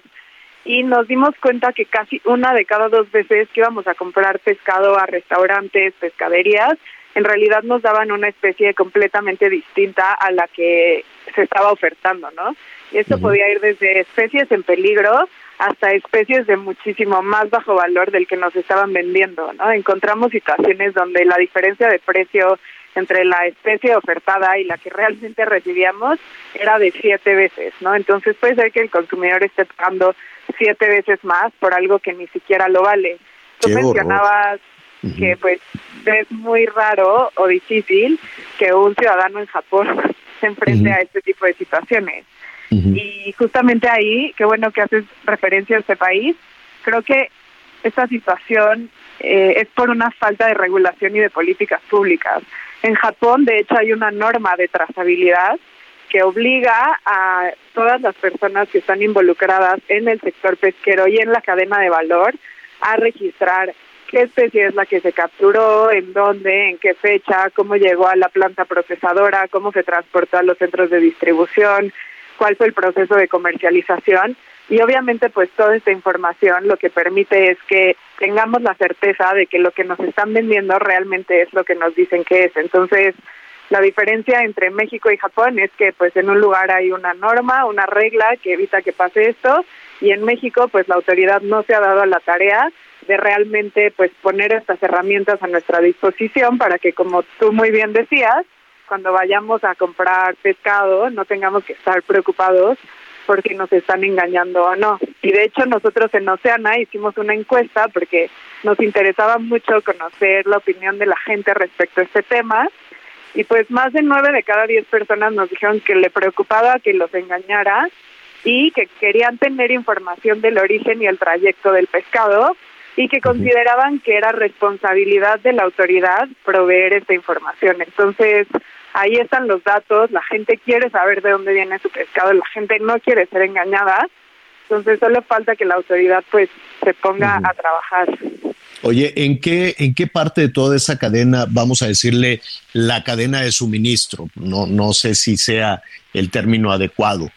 J: y nos dimos cuenta que casi una de cada dos veces que íbamos a comprar pescado a restaurantes, pescaderías, en realidad nos daban una especie completamente distinta a la que se estaba ofertando, ¿no? Y esto podía ir desde especies en peligro hasta especies de muchísimo más bajo valor del que nos estaban vendiendo, ¿no? Encontramos situaciones donde la diferencia de precio entre la especie ofertada y la que realmente recibíamos era de siete veces, ¿no? Entonces puede ser que el consumidor esté pagando siete veces más por algo que ni siquiera lo vale. Tú mencionabas que pues es muy raro o difícil que un ciudadano en Japón [laughs] se enfrente a este tipo de situaciones. Y justamente ahí, qué bueno que haces referencia a este país, creo que esta situación eh, es por una falta de regulación y de políticas públicas. En Japón, de hecho, hay una norma de trazabilidad que obliga a todas las personas que están involucradas en el sector pesquero y en la cadena de valor a registrar qué especie es la que se capturó, en dónde, en qué fecha, cómo llegó a la planta procesadora, cómo se transportó a los centros de distribución, cuál fue el proceso de comercialización. Y obviamente pues toda esta información lo que permite es que tengamos la certeza de que lo que nos están vendiendo realmente es lo que nos dicen que es. Entonces, la diferencia entre México y Japón es que pues en un lugar hay una norma, una regla que evita que pase esto y en México pues la autoridad no se ha dado la tarea de realmente pues poner estas herramientas a nuestra disposición para que como tú muy bien decías, cuando vayamos a comprar pescado no tengamos que estar preocupados porque nos están engañando o no. Y de hecho nosotros en Oceana hicimos una encuesta porque nos interesaba mucho conocer la opinión de la gente respecto a este tema y pues más de nueve de cada diez personas nos dijeron que le preocupaba que los engañara y que querían tener información del origen y el trayecto del pescado y que consideraban que era responsabilidad de la autoridad proveer esta información. Entonces, ahí están los datos, la gente quiere saber de dónde viene su pescado, la gente no quiere ser engañada, entonces solo falta que la autoridad pues se ponga a trabajar.
B: Oye, ¿en qué, ¿en qué parte de toda esa cadena, vamos a decirle, la cadena de suministro? No, no sé si sea el término adecuado,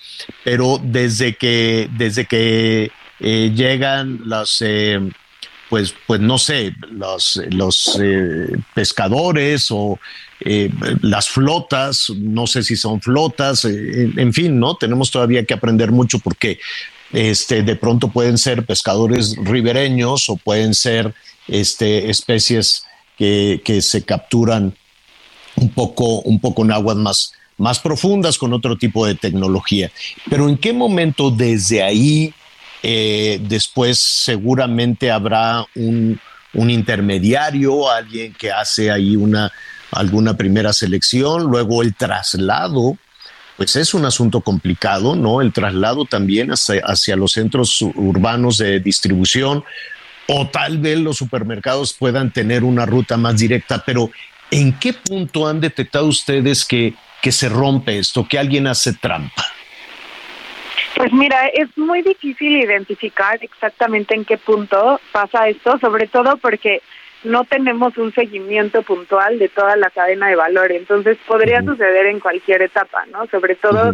B: pero desde que, desde que eh, llegan las... Eh, pues, pues no sé, los, los eh, pescadores o eh, las flotas, no sé si son flotas, eh, en, fin, ¿no? Tenemos todavía que aprender mucho porque este, de pronto pueden ser pescadores ribereños o pueden ser este, especies que, que se capturan un poco, un poco en aguas más, más profundas con otro tipo de tecnología. Pero ¿en qué momento desde ahí eh, después seguramente habrá un, intermediario, alguien que hace ahí una, alguna primera selección, luego el traslado, pues es un asunto complicado, ¿no? El traslado también hacia, los centros urbanos de distribución, o tal vez los supermercados puedan tener una ruta más directa, pero ¿en qué punto han detectado ustedes que, que se rompe esto, que alguien hace trampa?
J: Pues mira, es muy difícil identificar exactamente en qué punto pasa esto, sobre todo porque no tenemos un seguimiento puntual de toda la cadena de valor, entonces podría suceder en cualquier etapa, ¿no? Sobre todo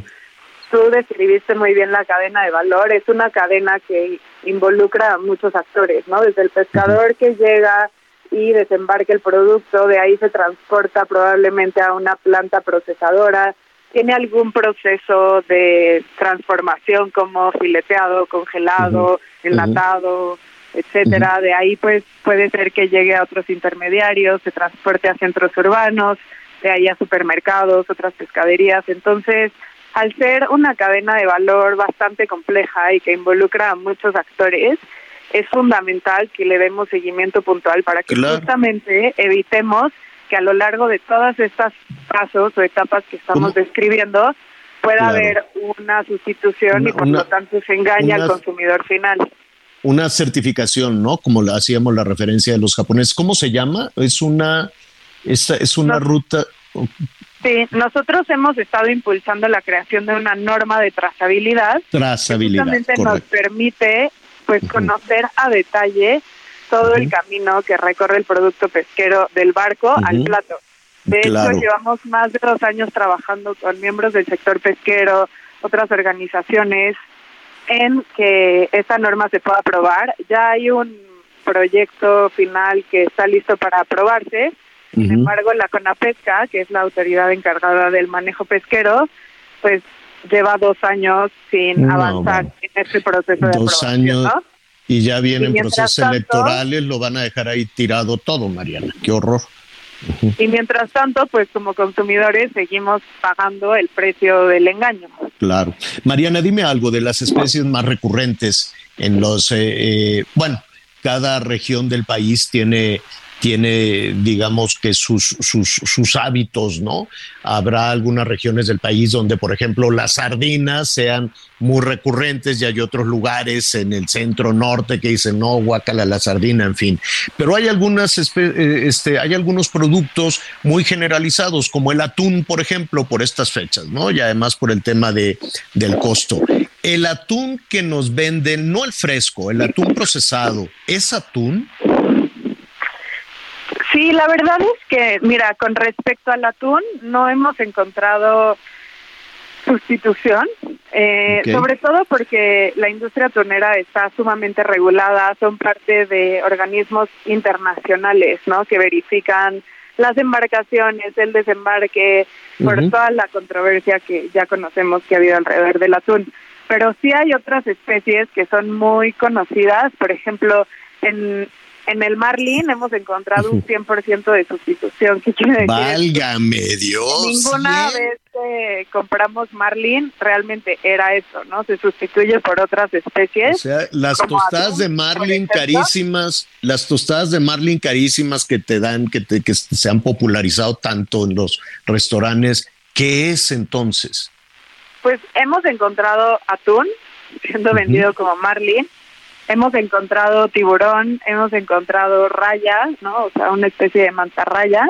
J: tú describiste muy bien la cadena de valor, es una cadena que involucra a muchos actores, ¿no? Desde el pescador que llega y desembarca el producto, de ahí se transporta probablemente a una planta procesadora, tiene algún proceso de transformación como fileteado, congelado, enlatado, etcétera. De ahí pues puede ser que llegue a otros intermediarios, se transporte a centros urbanos, de ahí a supermercados, otras pescaderías. Entonces, al ser una cadena de valor bastante compleja y que involucra a muchos actores, es fundamental que le demos seguimiento puntual para que justamente evitemos que a lo largo de todas estas pasos o etapas que estamos describiendo pueda haber una sustitución y por lo tanto se engaña al consumidor final.
B: Una certificación, ¿no? Como la hacíamos la referencia de los japoneses. ¿Cómo se llama? Es una, esta es una ruta.
J: Sí, nosotros hemos estado impulsando la creación de una norma de trazabilidad.
B: Trazabilidad.
J: Que justamente nos permite pues conocer a detalle todo el camino que recorre el producto pesquero del barco al plato. De hecho, llevamos más de dos años trabajando con miembros del sector pesquero, otras organizaciones, en que esta norma se pueda aprobar. Ya hay un proyecto final que está listo para aprobarse. Sin embargo, la CONAPESCA, que es la autoridad encargada del manejo pesquero, pues lleva dos años sin avanzar en este proceso de
B: dos años y ya vienen procesos electorales, lo van a dejar ahí tirado todo, Mariana. Qué horror.
J: Y mientras tanto, pues como consumidores seguimos pagando el precio del engaño.
B: Claro. Mariana, dime algo de las especies más recurrentes en los, eh, eh, bueno, cada región del país tiene tiene, digamos que sus, sus, sus, hábitos, ¿no? Habrá algunas regiones del país donde, por ejemplo, las sardinas sean muy recurrentes y hay otros lugares en el centro norte que dicen, no, guácala la sardina, en fin. Pero hay algunas, eh, este, hay algunos productos muy generalizados, como el atún, por ejemplo, por estas fechas, ¿no? Y además por el tema de, del costo. El atún que nos venden, no el fresco, el atún procesado, ¿es atún?
J: Sí, la verdad es que, mira, con respecto al atún, no hemos encontrado sustitución, eh, sobre todo porque la industria atunera está sumamente regulada, son parte de organismos internacionales, ¿no? Que verifican las embarcaciones, el desembarque, por toda la controversia que ya conocemos que ha habido alrededor del atún. Pero sí hay otras especies que son muy conocidas, por ejemplo, en en el Marlin hemos encontrado un [laughs] 100% de sustitución. ¿Qué quiere decir?
B: Válgame Dios.
J: Ninguna vez que compramos Marlin realmente era eso, ¿no? Se sustituye por otras especies.
B: O sea, las tostadas de Marlin carísimas, las tostadas de Marlin carísimas que te dan, que, te, que se han popularizado tanto en los restaurantes, ¿qué es entonces?
J: Pues hemos encontrado atún siendo vendido como Marlin hemos encontrado tiburón, hemos encontrado raya, ¿no? O sea, una especie de mantarraya.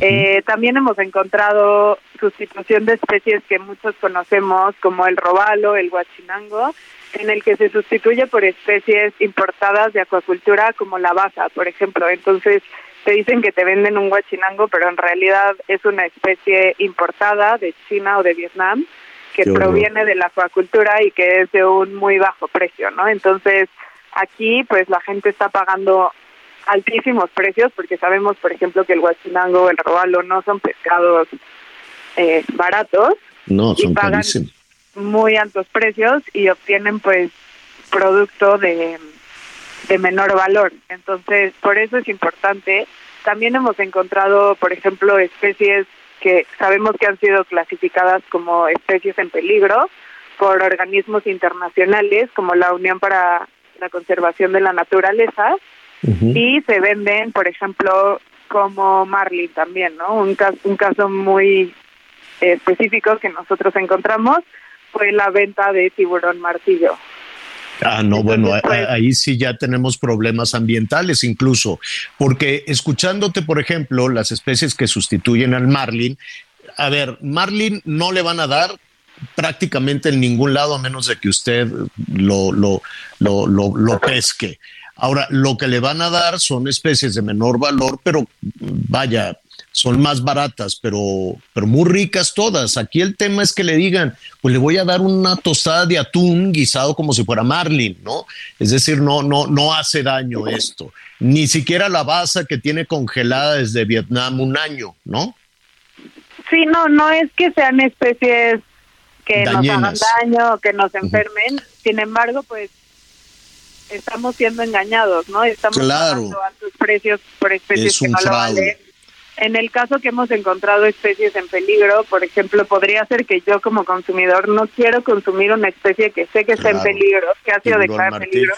J: eh, también hemos encontrado sustitución de especies que muchos conocemos, como el robalo, el guachinango, en el que se sustituye por especies importadas de acuacultura, como la baza, por ejemplo. Entonces, te dicen que te venden un guachinango, pero en realidad es una especie importada de China o de Vietnam que proviene de la acuacultura y que es de un muy bajo precio, ¿no? Entonces, Aquí, pues la gente está pagando altísimos precios porque sabemos, por ejemplo, que el guachinango el robalo no son pescados eh, baratos.
B: No, son
J: y pagan muy altos precios y obtienen, pues, producto de, de menor valor. Entonces, por eso es importante. También hemos encontrado, por ejemplo, especies que sabemos que han sido clasificadas como especies en peligro por organismos internacionales como la Unión para la conservación de la naturaleza y se venden, por ejemplo, como marlin también, ¿no? Un caso, un caso muy específico que nosotros encontramos fue la venta de tiburón martillo.
B: Ah, no, bueno, pues ahí sí ya tenemos problemas ambientales incluso, porque escuchándote, por ejemplo, las especies que sustituyen al marlin, a ver, marlin no le van a dar prácticamente en ningún lado a menos de que usted lo, lo, lo, lo, pesque. Ahora, lo que le van a dar son especies de menor valor, pero vaya, son más baratas, pero, pero muy ricas todas. Aquí el tema es que le digan, pues le voy a dar una tostada de atún guisado como si fuera marlin, ¿no? Es decir, no, no, no hace daño esto. Ni siquiera la basa que tiene congelada desde Vietnam un año, ¿no?
J: Sí, no, no es que sean especies que nos hagan daño o que nos enfermen. Sin embargo, pues estamos siendo engañados, ¿no? Estamos
B: Claro.
J: pagando altos precios por especies
B: Es
J: que no lo valen. En el caso que hemos encontrado especies en peligro, por ejemplo, podría ser que yo como consumidor no quiero consumir una especie que sé que está en peligro, que ha sido declarada en peligro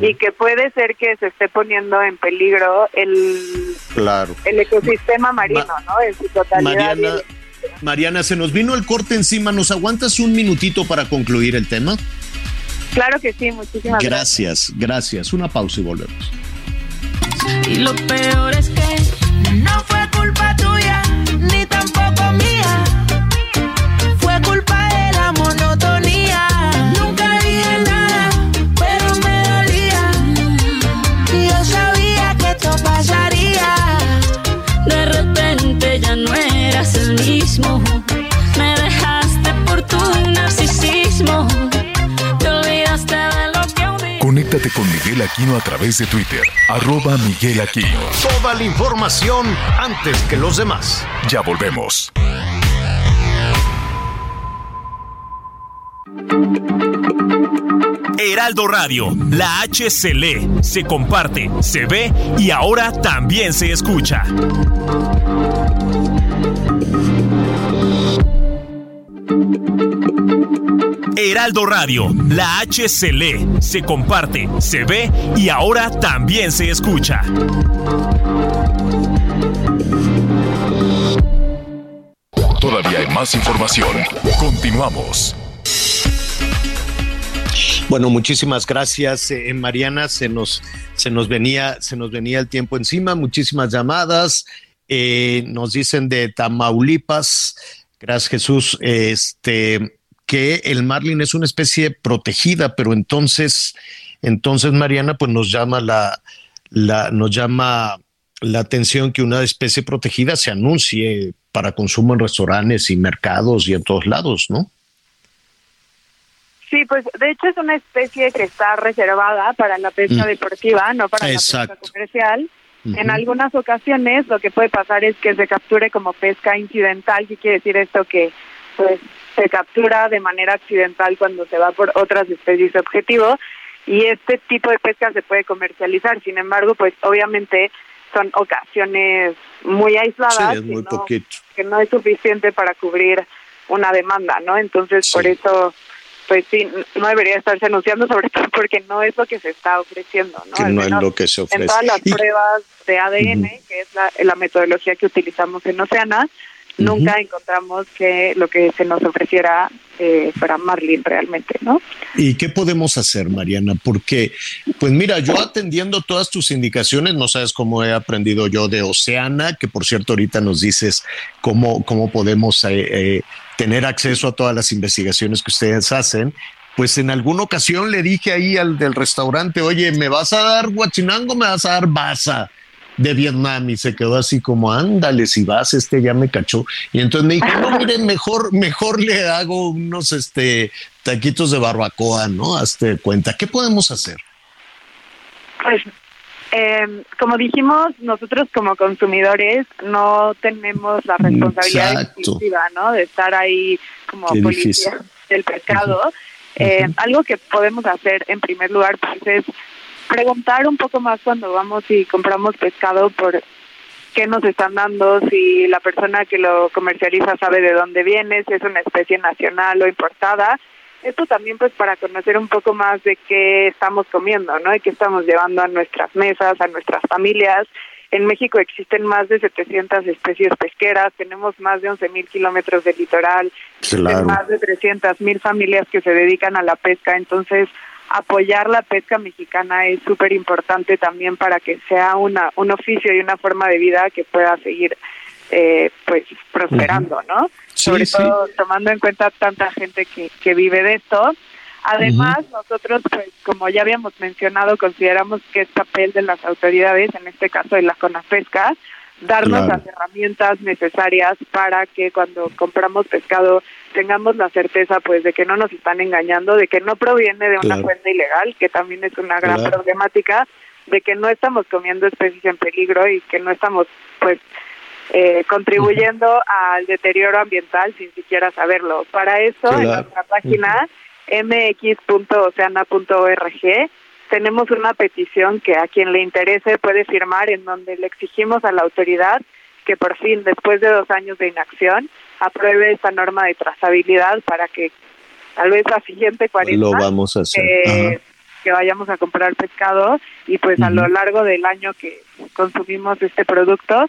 J: y que puede ser que se esté poniendo en peligro el,
B: Claro.
J: el ecosistema marino, ¿no? En su totalidad.
B: Mariana, Mariana, se nos vino el corte encima. ¿Nos aguantas un minutito para concluir el tema?
J: Claro que sí, muchísimas gracias.
B: Gracias, gracias. Una pausa y volvemos.
E: Y lo peor es que no fue culpa tuya, ni tampoco mía. El mismo. Me dejaste por tu narcisismo. Te olvidaste de lo que un día.
D: Conéctate con Miguel Aquino a través de Twitter, arroba Miguel Aquino.
B: Toda la información antes que los demás.
D: Ya volvemos.
A: Heraldo Radio, la H se lee, se comparte, se ve y ahora también se escucha. Heraldo Radio, la H se lee, se comparte, se ve y ahora también se escucha.
D: Todavía hay más información. Continuamos.
B: Bueno, muchísimas gracias, eh, Mariana. Se nos, se nos venía, se nos venía el tiempo encima. Muchísimas llamadas. Eh, nos dicen de Tamaulipas. Gracias, Jesús. Este que el marlin es una especie protegida, pero entonces, entonces Mariana, pues nos llama la, la, nos llama la atención que una especie protegida se anuncie para consumo en restaurantes y mercados y en todos lados, ¿no?
J: Sí, pues de hecho es una especie que está reservada para la pesca
B: Mm.
J: deportiva, no para la pesca comercial. En algunas ocasiones lo que puede pasar es que se capture como pesca incidental, ¿qué quiere decir esto? Que pues se captura de manera accidental cuando se va por otras especies objetivo y este tipo de pesca se puede comercializar. Sin embargo, pues obviamente son ocasiones muy aisladas
B: Sí, es muy
J: no-
B: poquito.
J: que no es suficiente para cubrir una demanda, ¿no? Entonces, por eso, pues sí, no debería estarse anunciando, [laughs] sobre todo porque no es lo que se está ofreciendo, ¿no?
B: Que no es lo que se ofrece.
J: En todas las
B: Y-
J: pruebas de ADN, que es la, la metodología que utilizamos en Oceana, nunca encontramos que lo que se nos ofreciera eh, fuera Marlin realmente, ¿no?
B: ¿Y qué podemos hacer, Mariana? Porque, pues mira, yo atendiendo todas tus indicaciones, no sabes cómo he aprendido yo de Oceana, que por cierto ahorita nos dices cómo, cómo podemos eh, eh, tener acceso a todas las investigaciones que ustedes hacen. Pues en alguna ocasión le dije ahí al del restaurante, oye, ¿me vas a dar guachinango, me vas a dar basa? de Vietnam y se quedó así como, ándale, si vas, este ya me cachó. Y entonces me dijo, no, [laughs] mire, mejor, mejor le hago unos este, taquitos de barbacoa, ¿no? Hazte cuenta. ¿Qué podemos hacer?
J: Pues, eh, como dijimos, nosotros como consumidores no tenemos la responsabilidad
B: Exacto.
J: exclusiva, ¿no? De estar ahí como
B: Qué
J: policía
B: difícil.
J: del pescado. Eh, Algo que podemos hacer en primer lugar pues, es preguntar un poco más cuando vamos y compramos pescado por qué nos están dando, si la persona que lo comercializa sabe de dónde viene, si es una especie nacional o importada. Esto también pues para conocer un poco más de qué estamos comiendo, ¿no? Y qué estamos llevando a nuestras mesas, a nuestras familias. En México existen más de 700 especies pesqueras, tenemos más de 11.000 kilómetros de litoral, existen más de 300.000 familias que se dedican a la pesca, entonces apoyar la pesca mexicana es súper importante también para que sea una, un oficio y una forma de vida que pueda seguir eh, pues prosperando, ¿no? Sobre todo tomando en cuenta tanta gente que, que vive de esto. Además, nosotros, pues, como ya habíamos mencionado, consideramos que es papel de las autoridades, en este caso de la CONAFESCA, darnos las herramientas necesarias para que cuando compramos pescado tengamos la certeza pues de que no nos están engañando, de que no proviene de una fuente ilegal, que también es una gran problemática, de que no estamos comiendo especies en peligro y que no estamos pues eh, contribuyendo al deterioro ambiental sin siquiera saberlo. Para eso en nuestra página mx.oceana.org tenemos una petición que a quien le interese puede firmar en donde le exigimos a la autoridad que por fin, después de dos años de inacción, apruebe esta norma de trazabilidad para que tal vez la siguiente cuarentena
B: lo vamos a hacer.
J: Eh, que vayamos a comprar pescado y pues a lo largo del año que consumimos este producto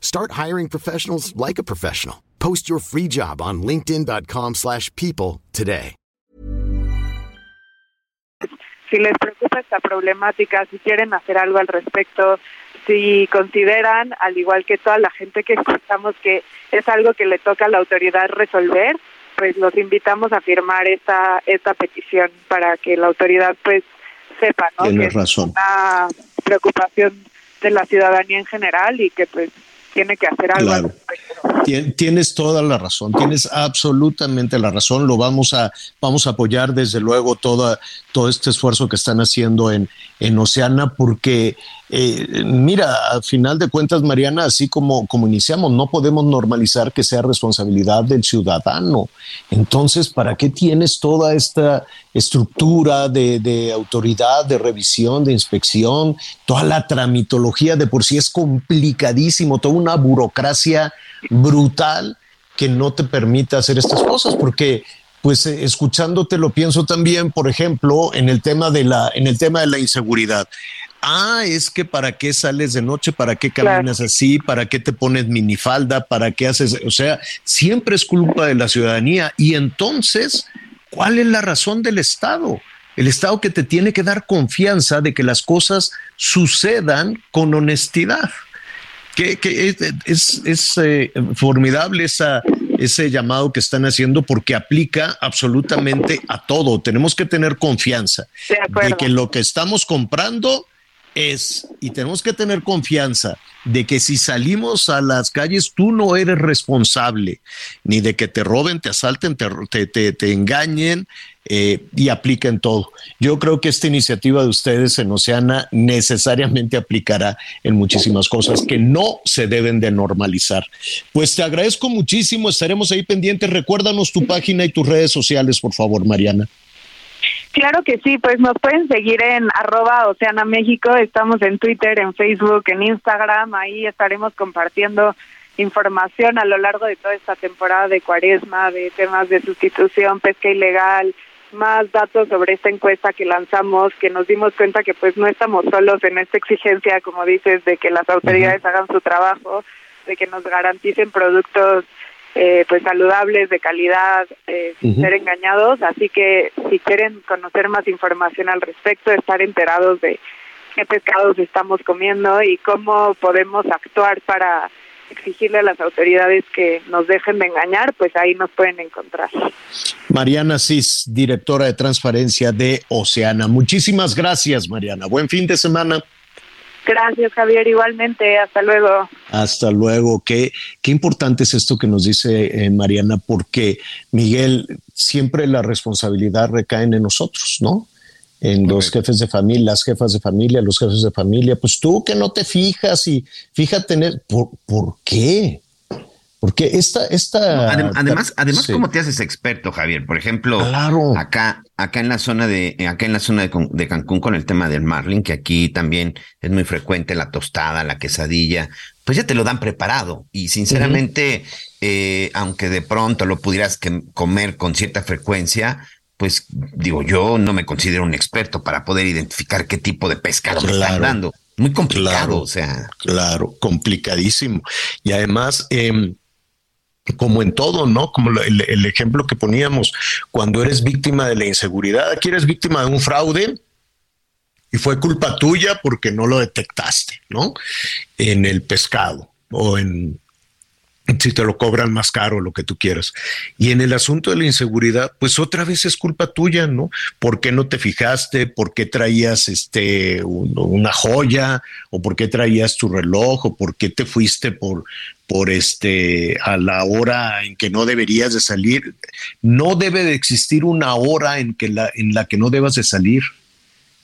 K: Start hiring professionals like a professional. Post your free job on linkedin.com/people today.
J: Si les preocupa esta problemática, si quieren hacer algo al respecto, si consideran, al igual que toda la gente que [laughs] escuchamos, que es algo que le toca a la autoridad resolver, pues los invitamos a firmar esta esta petición para que la autoridad pues sepa ¿no? que
B: razón.
J: es una preocupación de la ciudadanía en general y que pues tiene que hacer algo.
B: Claro. Tienes toda la razón, tienes absolutamente la razón. Lo vamos a, vamos a apoyar desde luego toda, todo este esfuerzo que están haciendo en, en Oceana, porque eh, mira, al final de cuentas, Mariana, así como, como iniciamos, no podemos normalizar que sea responsabilidad del ciudadano. Entonces, ¿para qué tienes toda esta estructura de, de autoridad, de revisión, de inspección, toda la tramitología de por sí es complicadísimo, toda una burocracia brutal que no te permite hacer estas cosas, porque pues eh, escuchándote lo pienso también, por ejemplo, en el tema de la en el tema de la inseguridad. Ah, es que para qué sales de noche, para qué caminas así, para qué te pones minifalda, para qué haces, o sea, siempre es culpa de la ciudadanía y entonces, ¿cuál es la razón del Estado? El Estado que te tiene que dar confianza de que las cosas sucedan con honestidad. Que, que es, es, eh, formidable esa, ese llamado que están haciendo porque aplica absolutamente a todo. Tenemos que tener confianza de, de que lo que estamos comprando es, y tenemos que tener confianza de que si salimos a las calles, tú no eres responsable, ni de que te roben, te asalten, te, te, te engañen eh, y apliquen todo. Yo creo que esta iniciativa de ustedes en Oceana necesariamente aplicará en muchísimas cosas que no se deben de normalizar. Pues te agradezco muchísimo, estaremos ahí pendientes. Recuérdanos tu página y tus redes sociales, por favor, Mariana.
J: Claro que sí, pues nos pueden seguir en arroba Oceana México, estamos en Twitter, en Facebook, en Instagram, ahí estaremos compartiendo información a lo largo de toda esta temporada de cuaresma, de temas de sustitución, pesca ilegal, más datos sobre esta encuesta que lanzamos, que nos dimos cuenta que pues no estamos solos en esta exigencia, como dices, de que las autoridades hagan su trabajo, de que nos garanticen productos eh, pues saludables, de calidad, eh, sin ser engañados. Así que si quieren conocer más información al respecto, estar enterados de qué pescados estamos comiendo y cómo podemos actuar para exigirle a las autoridades que nos dejen de engañar, pues ahí nos pueden encontrar.
B: Mariana Cis, directora de transparencia de Oceana. Muchísimas gracias, Mariana. Buen fin de semana.
J: Gracias, Javier. Igualmente, hasta luego.
B: Hasta luego. Qué, qué importante es esto que nos dice eh, Mariana, porque Miguel, siempre la responsabilidad recae en nosotros, ¿no? En los jefes de familia, las jefas de familia, los jefes de familia. Pues tú que no te fijas y fíjate en ¿Por, ¿Por qué? Porque esta, esta.
G: además, además, ¿cómo te haces experto, Javier? Por ejemplo, acá, acá en la zona de, acá en la zona de, Cancún con el tema del marlin, que aquí también es muy frecuente la tostada, la quesadilla, pues ya te lo dan preparado. Y sinceramente, eh, aunque de pronto lo pudieras comer con cierta frecuencia, pues digo, yo no me considero un experto para poder identificar qué tipo de pescado me están dando. Muy complicado, o sea.
B: Claro, complicadísimo. Y además, eh, como en todo, ¿no? Como el, ejemplo que poníamos, cuando eres víctima de la inseguridad, aquí eres víctima de un fraude y fue culpa tuya porque no lo detectaste, ¿no? En el pescado o en si te lo cobran más caro, lo que tú quieras. Y en el asunto de la inseguridad, pues otra vez es culpa tuya, ¿no? ¿Por qué no te fijaste? ¿Por qué traías este una joya? ¿O por qué traías tu reloj? ¿O por qué te fuiste por, por este a la hora en que no deberías de salir? No debe de existir una hora en que la, en la que no debas de salir.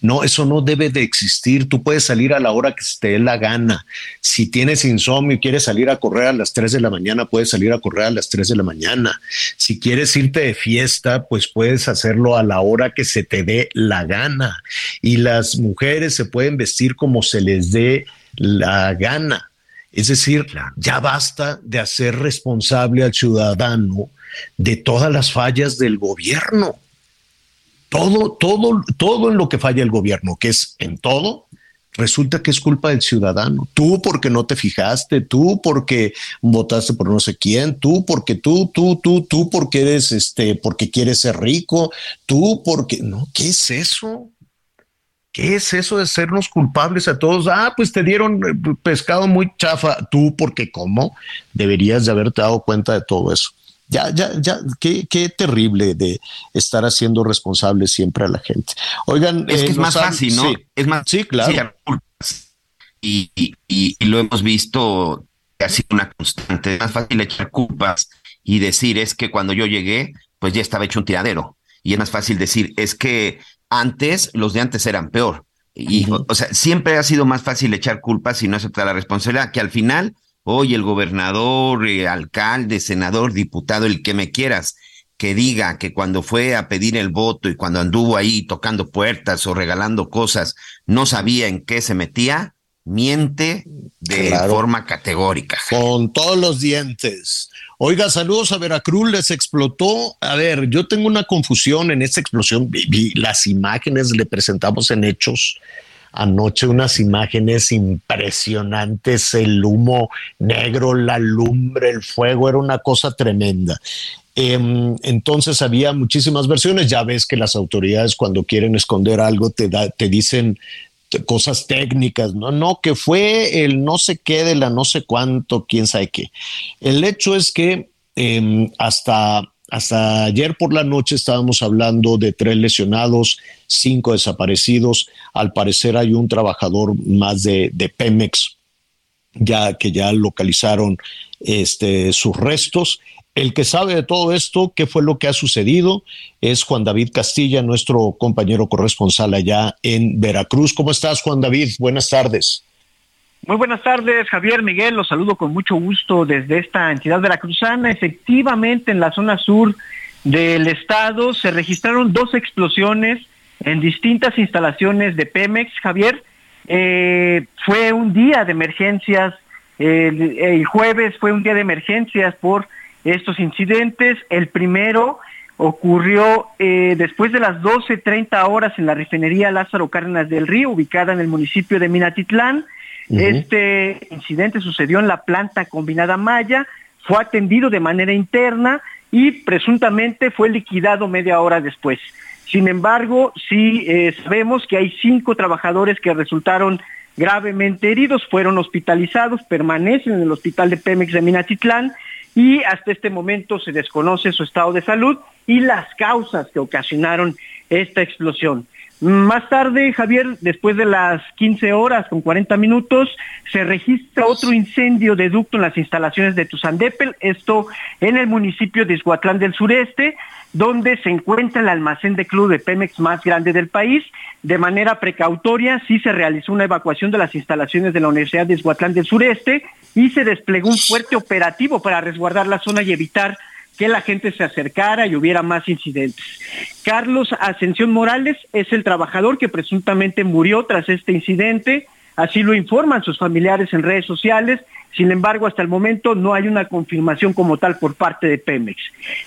B: No, eso no debe de existir. Tú puedes salir a la hora que te dé la gana. Si tienes insomnio y quieres salir a correr a las 3 de la mañana, puedes salir a correr a las 3 de la mañana. Si quieres irte de fiesta, pues puedes hacerlo a la hora que se te dé la gana. Y las mujeres se pueden vestir como se les dé la gana. Es decir, ya basta de hacer responsable al ciudadano de todas las fallas del gobierno todo, todo, todo en lo que falla el gobierno, que es en todo, resulta que es culpa del ciudadano. Tú porque no te fijaste, tú porque votaste por no sé quién, tú porque tú, tú, tú, tú porque eres este, porque quieres ser rico, tú porque no, ¿qué es eso? ¿Qué es eso de sernos culpables a todos? Ah, pues te dieron eh, pescado muy chafa, tú porque cómo deberías de haberte dado cuenta de todo eso. Ya, ya, ya, qué, qué terrible de estar haciendo responsable siempre a la gente. Oigan,
G: es que es eh, más fácil, ¿no? Es más,
B: sí, claro.
G: Y, y, y, lo hemos visto sido una constante. Es más fácil echar culpas y decir es que cuando yo llegué, pues ya estaba hecho un tiradero. Y es más fácil decir es que antes los de antes eran peor. Y, o sea, siempre ha sido más fácil echar culpas y no aceptar la responsabilidad, que al final Hoy el gobernador, eh, alcalde, senador, diputado, el que me quieras, que diga que cuando fue a pedir el voto y cuando anduvo ahí tocando puertas o regalando cosas, no sabía en qué se metía, miente de forma categórica.
B: Con todos los dientes. Oiga, saludos a Veracruz, les explotó. A ver, yo tengo una confusión en esta explosión. Vi, las imágenes, le presentamos en hechos anoche unas imágenes impresionantes, el humo negro, la lumbre, el fuego, era una cosa tremenda. Em, entonces había muchísimas versiones. Ya ves que las autoridades cuando quieren esconder algo te, te dicen cosas técnicas, no, no, que fue el no sé qué de la no sé cuánto, quién sabe qué. El hecho es que em, hasta hasta ayer por la noche estábamos hablando de tres lesionados, cinco desaparecidos. Al parecer hay un trabajador más de, Pemex ya que ya localizaron este, sus restos. El que sabe de todo esto, qué fue lo que ha sucedido, es Juan David Castilla, nuestro compañero corresponsal allá en Veracruz. ¿Cómo estás, Juan David? Buenas tardes.
L: Muy buenas tardes, Javier Miguel. Los saludo con mucho gusto desde esta entidad veracruzana. Efectivamente, en la zona sur del estado se registraron dos explosiones en distintas instalaciones de Pemex. Javier, eh, fue un día de emergencias. El, jueves fue un día de emergencias por estos incidentes. El primero ocurrió eh, después de las 12.30 horas en la refinería Lázaro Cárdenas del Río, ubicada en el municipio de Minatitlán. Este incidente sucedió en la planta combinada Maya, fue atendido de manera interna y presuntamente fue liquidado media hora después. Sin embargo, sí eh, sabemos que hay cinco trabajadores que resultaron gravemente heridos, fueron hospitalizados, permanecen en el hospital de Pemex de Minatitlán y hasta este momento se desconoce su estado de salud y las causas que ocasionaron esta explosión. Más tarde, Javier, después de las 15 horas con 40 minutos, se registra otro incendio de ducto en las instalaciones de Tuzandepel, esto en el municipio de Izhuatlán del Sureste, donde se encuentra el almacén de club de Pemex más grande del país. De manera precautoria, sí se realizó una evacuación de las instalaciones de la Universidad de Izhuatlán del Sureste y se desplegó un fuerte operativo para resguardar la zona y evitar que la gente se acercara y hubiera más incidentes. Carlos Ascensión Morales es el trabajador que presuntamente murió tras este incidente, así lo informan sus familiares en redes sociales, sin embargo, hasta el momento no hay una confirmación como tal por parte de Pemex.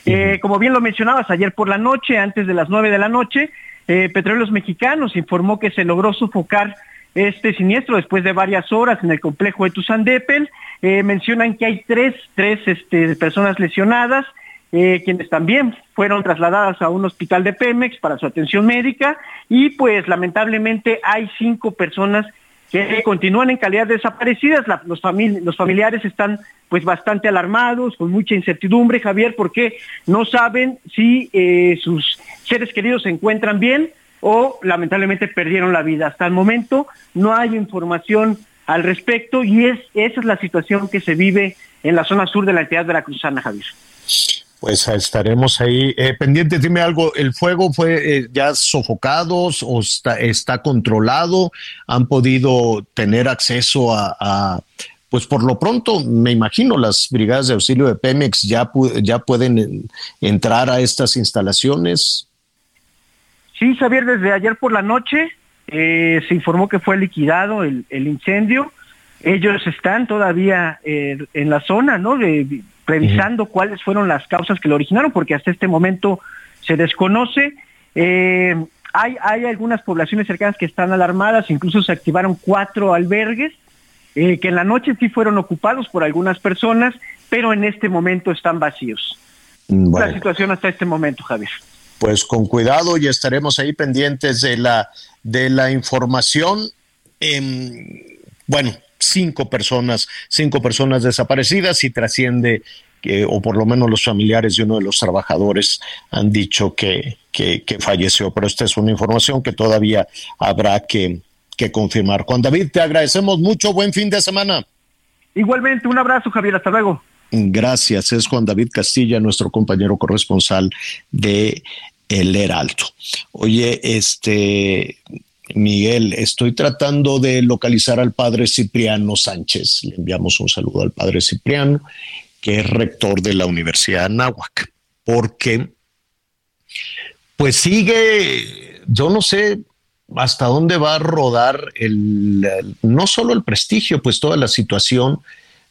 L: Eh, como bien lo mencionabas, ayer por la noche, antes de las nueve de la noche, eh, Petróleos Mexicanos informó que se logró sofocar este siniestro después de varias horas en el complejo de Tuzandepel. Eh, mencionan que hay tres, tres este, personas lesionadas, eh, quienes también fueron trasladadas a un hospital de Pemex para su atención médica y pues lamentablemente hay cinco personas que continúan en calidad desaparecidas. los, los familiares están pues bastante alarmados, con mucha incertidumbre, Javier, porque no saben si eh, sus seres queridos se encuentran bien o lamentablemente perdieron la vida. Hasta el momento no hay información al respecto y es, esa es la situación que se vive en la zona sur de la entidad veracruzana, Javier.
B: Pues estaremos ahí eh, pendientes. Dime algo, ¿el fuego fue eh, ya sofocados o está, controlado? ¿Han podido tener acceso a, pues por lo pronto, me imagino, las brigadas de auxilio de Pemex ya, ya pueden entrar a estas instalaciones?
L: Sí, Xavier, desde ayer por la noche eh, se informó que fue liquidado el, el incendio. Ellos están todavía en la zona, ¿no? De, revisando cuáles fueron las causas que lo originaron, porque hasta este momento se desconoce. Eh, hay, hay algunas poblaciones cercanas que están alarmadas, incluso se activaron cuatro albergues, eh, que en la noche sí fueron ocupados por algunas personas, pero en este momento están vacíos. La situación hasta este momento, Javier.
B: Pues con cuidado y estaremos ahí pendientes de la, de la información. bueno, cinco personas, cinco personas desaparecidas y trasciende que, o por lo menos los familiares de uno de los trabajadores han dicho que, que, falleció, pero esta es una información que todavía habrá que, que confirmar. Juan David, te agradecemos mucho, buen fin de semana.
L: Igualmente, un abrazo, Javier, hasta luego.
B: Gracias, es Juan David Castilla, nuestro compañero corresponsal de El Heraldo. Oye, este, Miguel, estoy tratando de localizar al padre Cipriano Sánchez. Le enviamos un saludo al padre Cipriano, que es rector de la Universidad de Anáhuac, porque pues sigue, yo no sé hasta dónde va a rodar el, no solo el prestigio, pues toda la situación,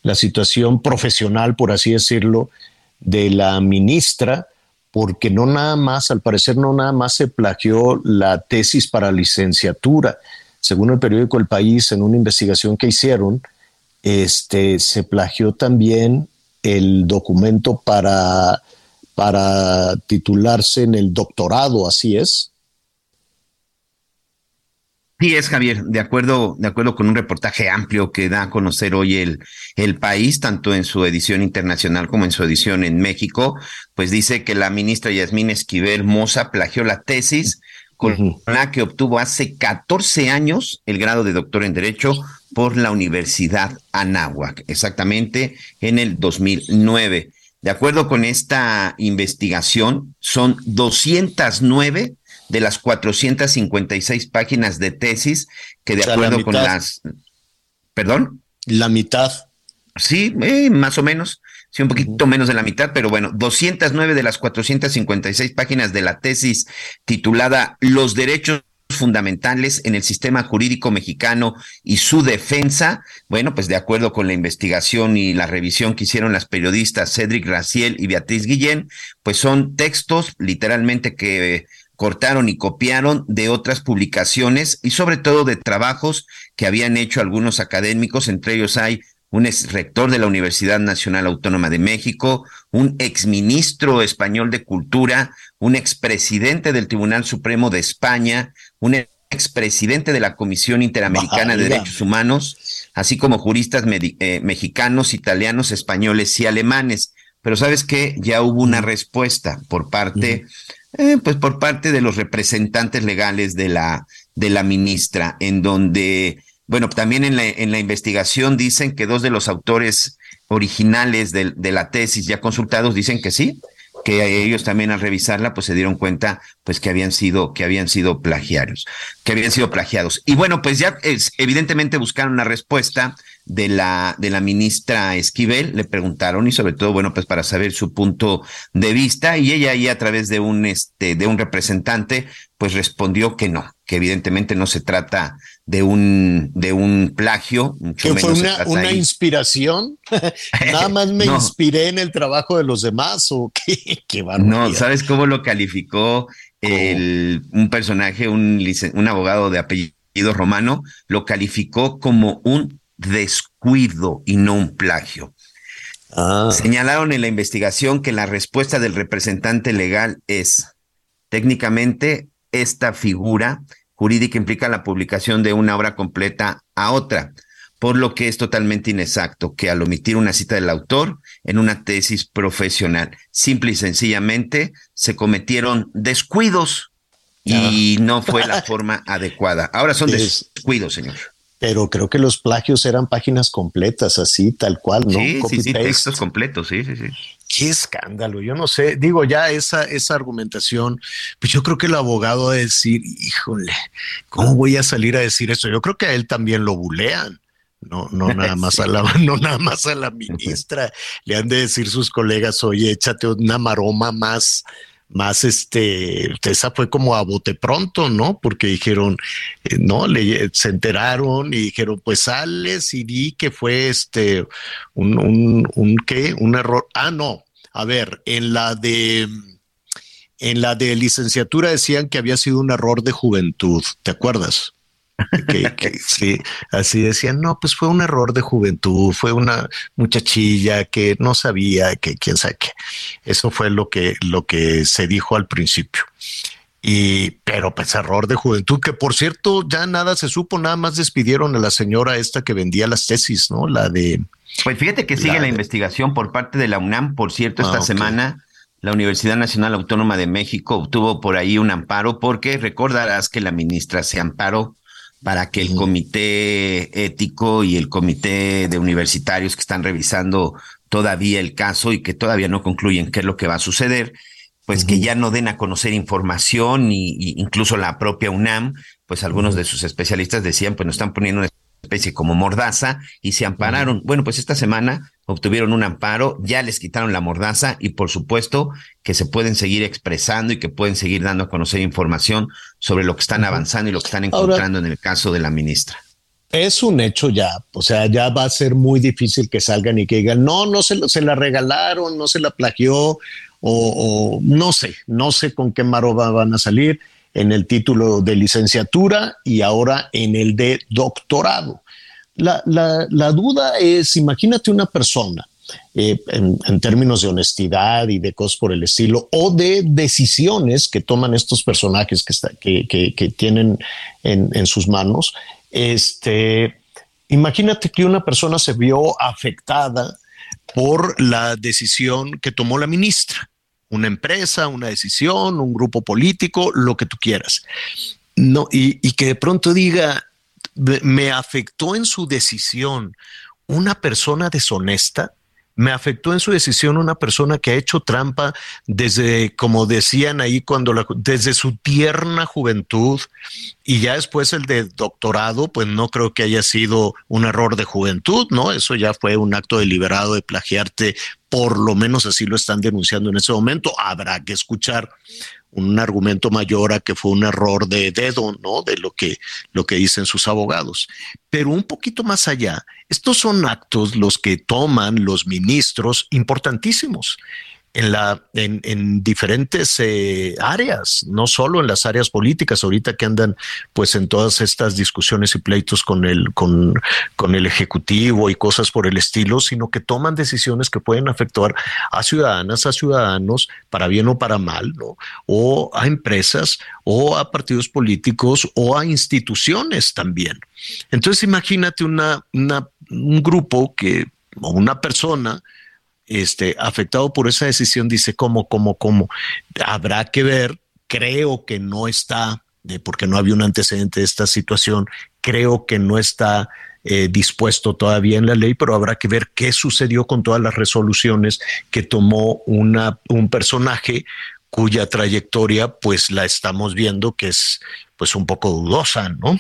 B: la situación profesional, por así decirlo, de la ministra, porque no nada más, al parecer no nada más se plagió la tesis para licenciatura. Según el periódico El País, en una investigación que hicieron, este, se plagió también el documento para, para titularse en el doctorado, ¿así es?
G: Sí, es Javier, de acuerdo, de acuerdo con un reportaje amplio que da a conocer hoy el, el país, tanto en su edición internacional como en su edición en México, pues dice que la ministra Yasmín Esquivel Moza plagió la tesis con la que obtuvo hace 14 años el grado de doctor en Derecho por la Universidad Anáhuac, exactamente en el 2009. De acuerdo con esta investigación, son 209 de las 456 páginas de tesis que de acuerdo con las... ¿Perdón?
B: La mitad.
G: Sí, eh, más o menos. Sí, un poquito menos de la mitad, pero bueno, 209 de las 456 páginas de la tesis titulada Los derechos fundamentales en el sistema jurídico mexicano y su defensa, bueno, pues de acuerdo con la investigación y la revisión que hicieron las periodistas Cedric Raciel y Beatriz Guillén, pues son textos literalmente que cortaron y copiaron de otras publicaciones y sobre todo de trabajos que habían hecho algunos académicos, entre ellos hay un ex rector de la Universidad Nacional Autónoma de México, un exministro español de Cultura, un expresidente del Tribunal Supremo de España, un expresidente de la Comisión Interamericana de Derechos Humanos, así como juristas eh, mexicanos, italianos, españoles y alemanes. Pero sabes que ya hubo una respuesta por parte, eh, pues por parte de los representantes legales de la, de la ministra, en donde, bueno, también en la, en la investigación dicen que dos de los autores originales de, de la tesis ya consultados dicen que sí, que ellos también al revisarla pues se dieron cuenta pues que habían sido que habían sido plagiarios, que habían sido plagiados. Y bueno, pues ya es, evidentemente buscaron una respuesta de la de la ministra Esquivel, le preguntaron y sobre todo bueno, pues para saber su punto de vista y ella ahí a través de un este de un representante pues respondió que no, que evidentemente no se trata de un, de un plagio.
B: que fue una, una inspiración. [laughs] Nada más me inspiré en el trabajo de los demás o qué, [laughs] qué
G: No, ¿sabes cómo lo calificó el, un personaje, un, un abogado de apellido romano? Lo calificó como un descuido y no un plagio. Ah. Señalaron en la investigación que la respuesta del representante legal es técnicamente esta figura jurídica implica la publicación de una obra completa a otra, por lo que es totalmente inexacto que al omitir una cita del autor en una tesis profesional, simple y sencillamente se cometieron descuidos y no fue la [laughs] forma adecuada. Ahora son descuidos, señor.
B: Pero creo que los plagios eran páginas completas, así, tal cual, ¿no?
G: Sí, sí, sí, textos completos, sí, sí, sí
B: qué escándalo. Yo no sé, digo, ya esa, esa argumentación, pues yo creo que el abogado a decir, híjole, ¿cómo voy a salir a decir eso? Yo creo que a él también lo bulean. No, no [laughs] nada más a la, no nada más a la ministra. Le han de decir sus colegas, oye, échate una maroma más, más este, esa fue como a bote pronto, ¿no? Porque dijeron, eh, no, le, se enteraron y dijeron, pues sales y di que fue este, un, un, un, ¿qué? Un error. Ah, no, a ver, en la de, en la de licenciatura decían que había sido un error de juventud, ¿te acuerdas? Que, sí, así decían, no, pues fue un error de juventud, fue una muchachilla que no sabía que quién sabe qué. Eso fue lo que, lo que se dijo al principio. Y, pero pues error de juventud, que por cierto, ya nada se supo, nada más despidieron a la señora esta que vendía las tesis, ¿no? La de.
G: Pues fíjate que sigue la, investigación por parte de la UNAM, por cierto, esta ah, semana. La Universidad Nacional Autónoma de México obtuvo por ahí un amparo porque recordarás que la ministra se amparó para que el comité ético y el comité de universitarios que están revisando todavía el caso y que todavía no concluyen qué es lo que va a suceder, pues que ya no den a conocer información y, incluso la propia UNAM, pues algunos de sus especialistas decían, pues nos están poniendo una especie como mordaza y se ampararon. Bueno, pues esta semana obtuvieron un amparo, ya les quitaron la mordaza y por supuesto que se pueden seguir expresando y que pueden seguir dando a conocer información sobre lo que están avanzando y lo que están encontrando en el caso de la ministra.
B: Es un hecho ya, o sea, ya va a ser muy difícil que salgan y que digan, no, no se, se la regalaron, no se la plagió, o, o no sé, no sé con qué maroba van a salir en el título de licenciatura y ahora en el de doctorado. La, la, duda es, imagínate una persona eh, en, términos de honestidad y de cosas por el estilo, o de decisiones que toman estos personajes que, que, que, tienen en, en, sus manos. Este, imagínate que una persona se vio afectada por la decisión que tomó la ministra, una empresa, una decisión, un grupo político, lo que tú quieras. No, y, y que de pronto diga, me afectó en su decisión una persona deshonesta, me afectó en su decisión una persona que ha hecho trampa desde, como decían ahí, cuando desde su tierna juventud y ya después el de doctorado, pues no creo que haya sido un error de juventud, ¿no? Eso ya fue un acto deliberado de plagiarte, por lo menos así lo están denunciando en ese momento. Habrá que escuchar un argumento mayor a que fue un error de dedo, ¿no? De lo que, lo que dicen sus abogados. Pero un poquito más allá, estos son actos los que toman los ministros importantísimos en, la, en, en diferentes eh, áreas, no solo en las áreas políticas, ahorita que andan pues en todas estas discusiones y pleitos con el, con, con el Ejecutivo y cosas por el estilo, sino que toman decisiones que pueden afectar a ciudadanas, a ciudadanos, para bien o para mal, ¿no? o a empresas, o a partidos políticos, o a instituciones también. Entonces imagínate una, una un grupo que, o una persona, este, afectado por esa decisión, dice, ¿cómo, cómo, cómo? Habrá que ver, creo que no está, porque no había un antecedente de esta situación, creo que no está eh, dispuesto todavía en la ley, pero habrá que ver qué sucedió con todas las resoluciones que tomó una, un personaje cuya trayectoria pues la estamos viendo que es pues un poco dudosa, ¿no?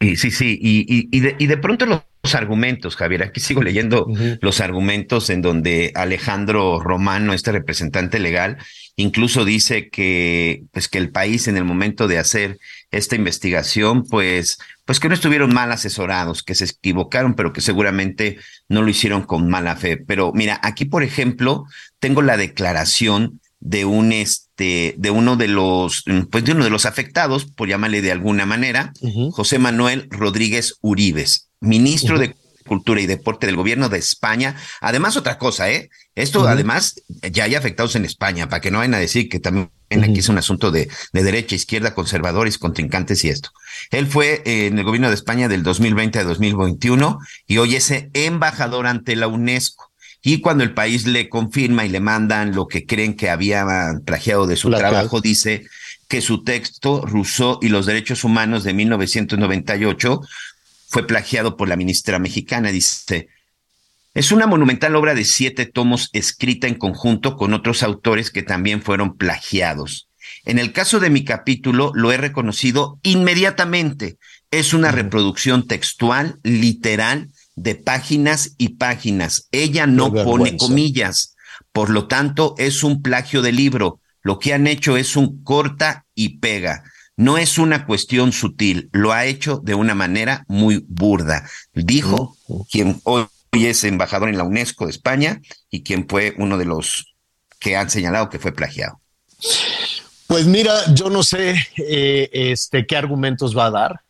G: Sí, sí, sí, y, y, de, y de pronto los argumentos, Javier. Aquí sigo leyendo los argumentos en donde Alejandro Romano, este representante legal, incluso dice que, pues, que el país en el momento de hacer esta investigación, pues, pues que no estuvieron mal asesorados, que se equivocaron, pero que seguramente no lo hicieron con mala fe. Pero mira, aquí, por ejemplo, tengo la declaración de un este de uno de los pues de uno de los afectados por llamarle de alguna manera José Manuel Rodríguez Uribes ministro de Cultura y Deporte del gobierno de España. Además, otra cosa, ¿eh? Esto además ya hay afectados en España, para que no vayan a decir que también aquí es un asunto de, de, derecha, izquierda, conservadores, contrincantes y esto. Él fue eh, en el gobierno de España del 2020 a 2021 y hoy es embajador ante la UNESCO. Y cuando el país le confirma y le mandan lo que creen que había plagiado de su trabajo, dice que su texto Rousseau y los derechos humanos de 1998 fue plagiado por la ministra mexicana, dice. Es una monumental obra de siete tomos escrita en conjunto con otros autores que también fueron plagiados. En el caso de mi capítulo, lo he reconocido inmediatamente. Es una reproducción textual, literal, de páginas y páginas. Ella no pone comillas. Por lo tanto, es un plagio de libro. Lo que han hecho es un corta y pega. No es una cuestión sutil, lo ha hecho de una manera muy burda. Dijo quien hoy es embajador en la UNESCO de España y quien fue uno de los que han señalado que fue plagiado.
B: Pues mira, yo no sé eh, este, qué argumentos va a dar.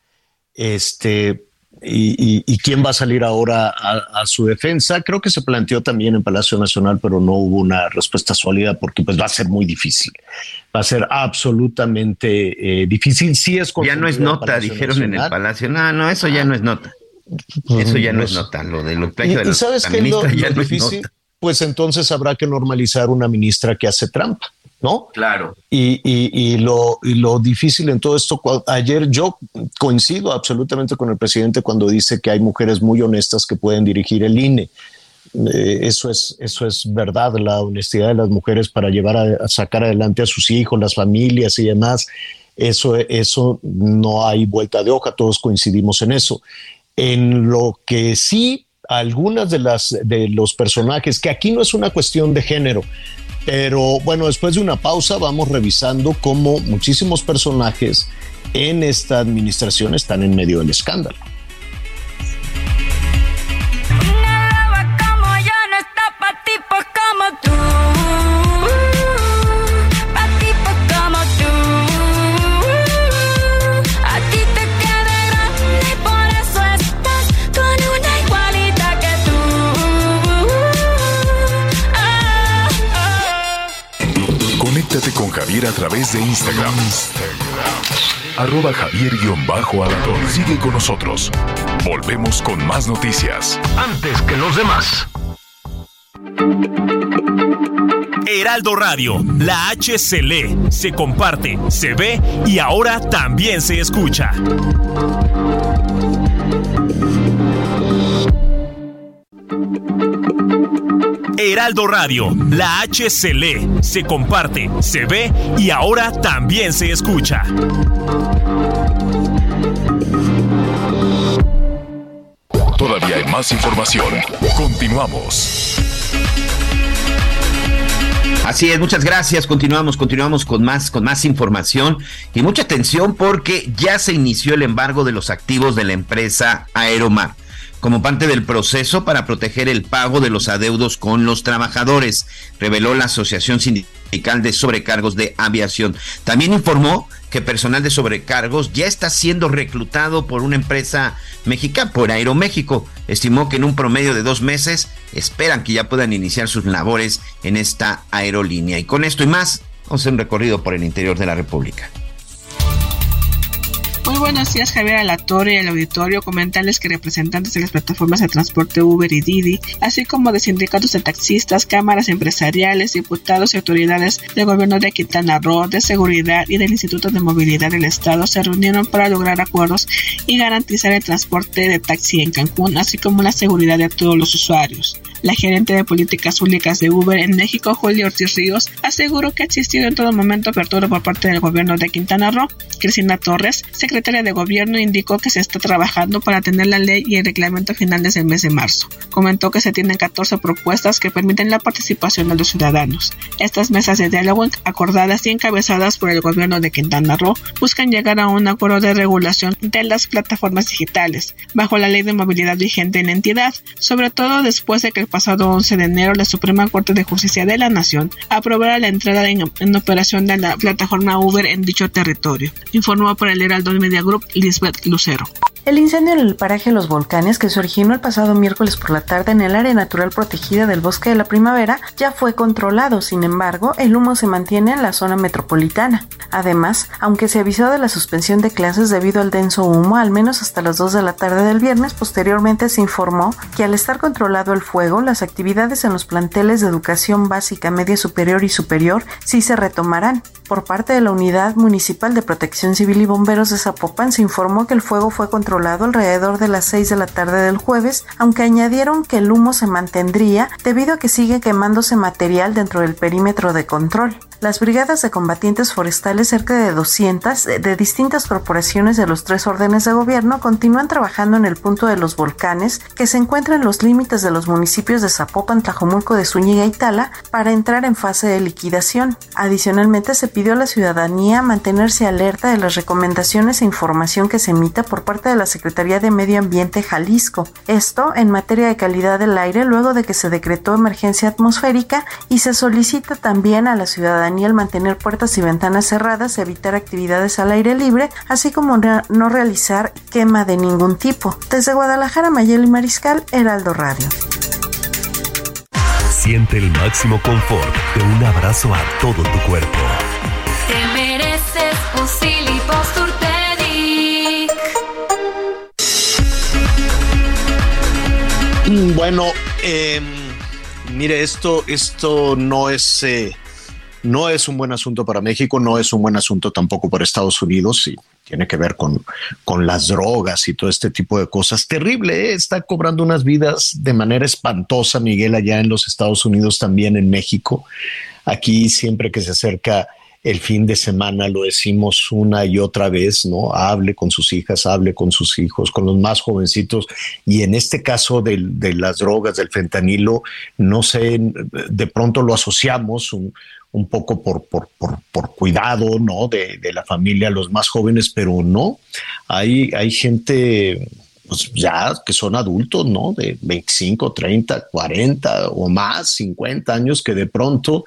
B: Este, y, quién va a salir ahora a, su defensa. Creo que se planteó también en Palacio Nacional, pero no hubo una respuesta sólida porque pues va a ser muy difícil. Va a ser absolutamente eh, difícil. Sí es
G: ya no es nota, dijeron en el Palacio. No, no, eso ya no es nota. Eso ya no es nota. Lo de los de
B: ¿Y, sabes qué lo, difícil? Pues entonces habrá que normalizar una ministra que hace trampa. ¿No?
G: Claro.
B: Y, y, lo, y, lo, difícil en todo esto, ayer yo coincido absolutamente con el presidente cuando dice que hay mujeres muy honestas que pueden dirigir el INE. Eh, eso, es, eso es verdad, la honestidad de las mujeres para llevar a, sacar adelante a sus hijos, las familias y demás. Eso, eso no hay vuelta de hoja, todos coincidimos en eso. En lo que sí algunas de las de los personajes que aquí no es una cuestión de género pero bueno, después de una pausa vamos revisando cómo muchísimos personajes en esta administración están en medio del escándalo.
D: Javier a través de Instagram. Arroba javier Sigue con nosotros. Volvemos con más noticias.
C: Antes que los demás.
A: Heraldo Radio, la H se lee, se comparte, se ve y ahora también se escucha. Heraldo Radio, la H se lee, se comparte, se ve y ahora también se escucha.
D: Todavía hay más información. Continuamos.
G: Así es, muchas gracias. Continuamos, continuamos con más, con más información y mucha atención porque ya se inició el embargo de los activos de la empresa Aeromar como parte del proceso para proteger el pago de los adeudos con los trabajadores, reveló la Asociación Sindical de Sobrecargos de Aviación. También informó que personal de sobrecargos ya está siendo reclutado por una empresa mexicana, por Aeroméxico. Estimó que en un promedio de dos meses esperan que ya puedan iniciar sus labores en esta aerolínea. Y con esto y más, vamos a hacer un recorrido por el interior de la República.
M: Muy buenos días, Javier Alatorre y el auditorio. Comentarles que representantes de las plataformas de transporte Uber y Didi, así como de sindicatos de taxistas, cámaras empresariales, diputados y autoridades del gobierno de Quintana Roo, de seguridad y del Instituto de Movilidad del Estado se reunieron para lograr acuerdos y garantizar el transporte de taxi en Cancún, así como la seguridad de todos los usuarios. La gerente de políticas públicas de Uber en México, Julio Ortiz Ríos, aseguró que ha existido en todo momento apertura por parte del gobierno de Quintana Roo. Cristina Torres, secretaria de gobierno, indicó que se está trabajando para tener la ley y el reglamento finales del mes de marzo. Comentó que se tienen 14 propuestas que permiten la participación de los ciudadanos. Estas mesas de diálogo acordadas y encabezadas por el gobierno de Quintana Roo buscan llegar a un acuerdo de regulación de las plataformas digitales, bajo la ley de movilidad vigente en la entidad, sobre todo después de que el pasado 11 de enero la Suprema Corte de Justicia de la Nación aprobara la entrada en, operación de la plataforma Uber en dicho territorio, informó por el Heraldo Media Group Lisbeth Lucero.
N: El incendio en el paraje Los Volcanes, que se originó el pasado miércoles por la tarde en el área natural protegida del Bosque de la Primavera, ya fue controlado. Sin embargo, el humo se mantiene en la zona metropolitana. Además, aunque se avisó de la suspensión de clases debido al denso humo, al menos hasta las 2 de la tarde del viernes, posteriormente se informó que al estar controlado el fuego, las actividades en los planteles de educación básica, media superior y superior sí se retomarán. Por parte de la Unidad Municipal de Protección Civil y Bomberos de Zapopan se informó que el fuego fue controlado alrededor de las 6 de la tarde del jueves, aunque añadieron que el humo se mantendría debido a que sigue quemándose material dentro del perímetro de control. Las brigadas de combatientes forestales, cerca de 200 de distintas corporaciones de los tres órdenes de gobierno, continúan trabajando en el punto de los volcanes que se encuentra en los límites de los municipios de Zapopan, Tlajomulco de Zúñiga y Tala para entrar en fase de liquidación. Adicionalmente, se pidió a la ciudadanía mantenerse alerta de las recomendaciones e información que se emita por parte de la Secretaría de Medio Ambiente Jalisco. Esto en materia de calidad del aire luego de que se decretó emergencia atmosférica y se solicita también a la ciudadanía Daniel mantener puertas y ventanas cerradas, evitar actividades al aire libre, así como no realizar quema de ningún tipo. Desde Guadalajara, Mayeli Mariscal, Heraldo Radio.
H: Siente el máximo confort de un abrazo a todo tu cuerpo.
B: Un Bueno, em, mire, esto, esto no es eh, no es un buen asunto para México, no es un buen asunto tampoco para Estados Unidos y tiene que ver con, con las drogas y todo este tipo de cosas. Terrible, ¿eh? está cobrando unas vidas de manera espantosa, Miguel, allá en los Estados Unidos, también en México. Aquí siempre que se acerca el fin de semana lo decimos una y otra vez, ¿no? Hable con sus hijas, hable con sus hijos, con los más jovencitos. Y en este caso de, las drogas, del fentanilo, no sé, de pronto lo asociamos, un, poco por, cuidado, ¿no? De, de, la familia, los más jóvenes, pero no. Hay, hay gente, pues ya que son adultos, ¿no? De 25, 30, 40 o más, 50 años, que de pronto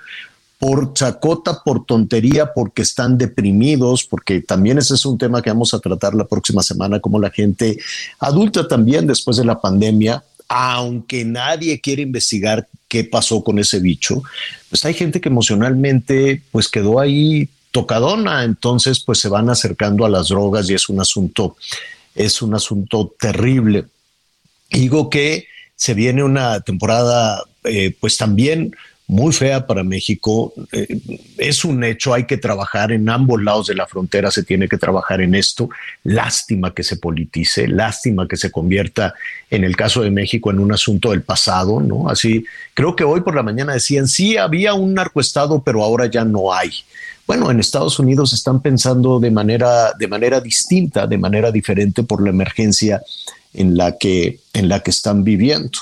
B: por chacota, por tontería, porque están deprimidos, porque también ese es un tema que vamos a tratar la próxima semana, como la gente adulta también después de la pandemia, aunque nadie quiere investigar qué pasó con ese bicho, pues hay gente que emocionalmente pues quedó ahí tocadona, entonces pues se van acercando a las drogas y es un asunto, es un asunto terrible. Digo que se viene una temporada eh, pues también muy fea para México. Eh, es un hecho, hay que trabajar en ambos lados de la frontera, se tiene que trabajar en esto. Lástima que se politice, lástima que se convierta, en el caso de México, en un asunto del pasado, ¿no? Así, creo que hoy por la mañana decían, sí, había un narcoestado, pero ahora ya no hay. Bueno, en Estados Unidos están pensando de manera, de manera distinta, de manera diferente por la emergencia en la que, en la que están viviendo.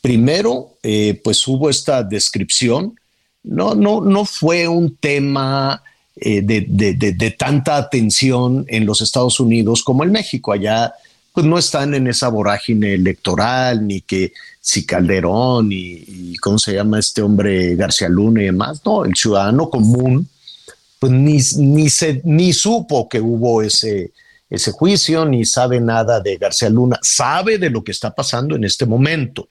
B: Primero, eh, pues hubo esta descripción. No, no, no fue un tema eh, de, tanta atención en los Estados Unidos como en México. Allá, pues no están en esa vorágine electoral, ni que si Calderón y, cómo se llama este hombre García Luna y demás. No, el ciudadano común, pues ni, ni, se, ni supo que hubo ese, ese juicio, ni sabe nada de García Luna. Sabe de lo que está pasando en este momento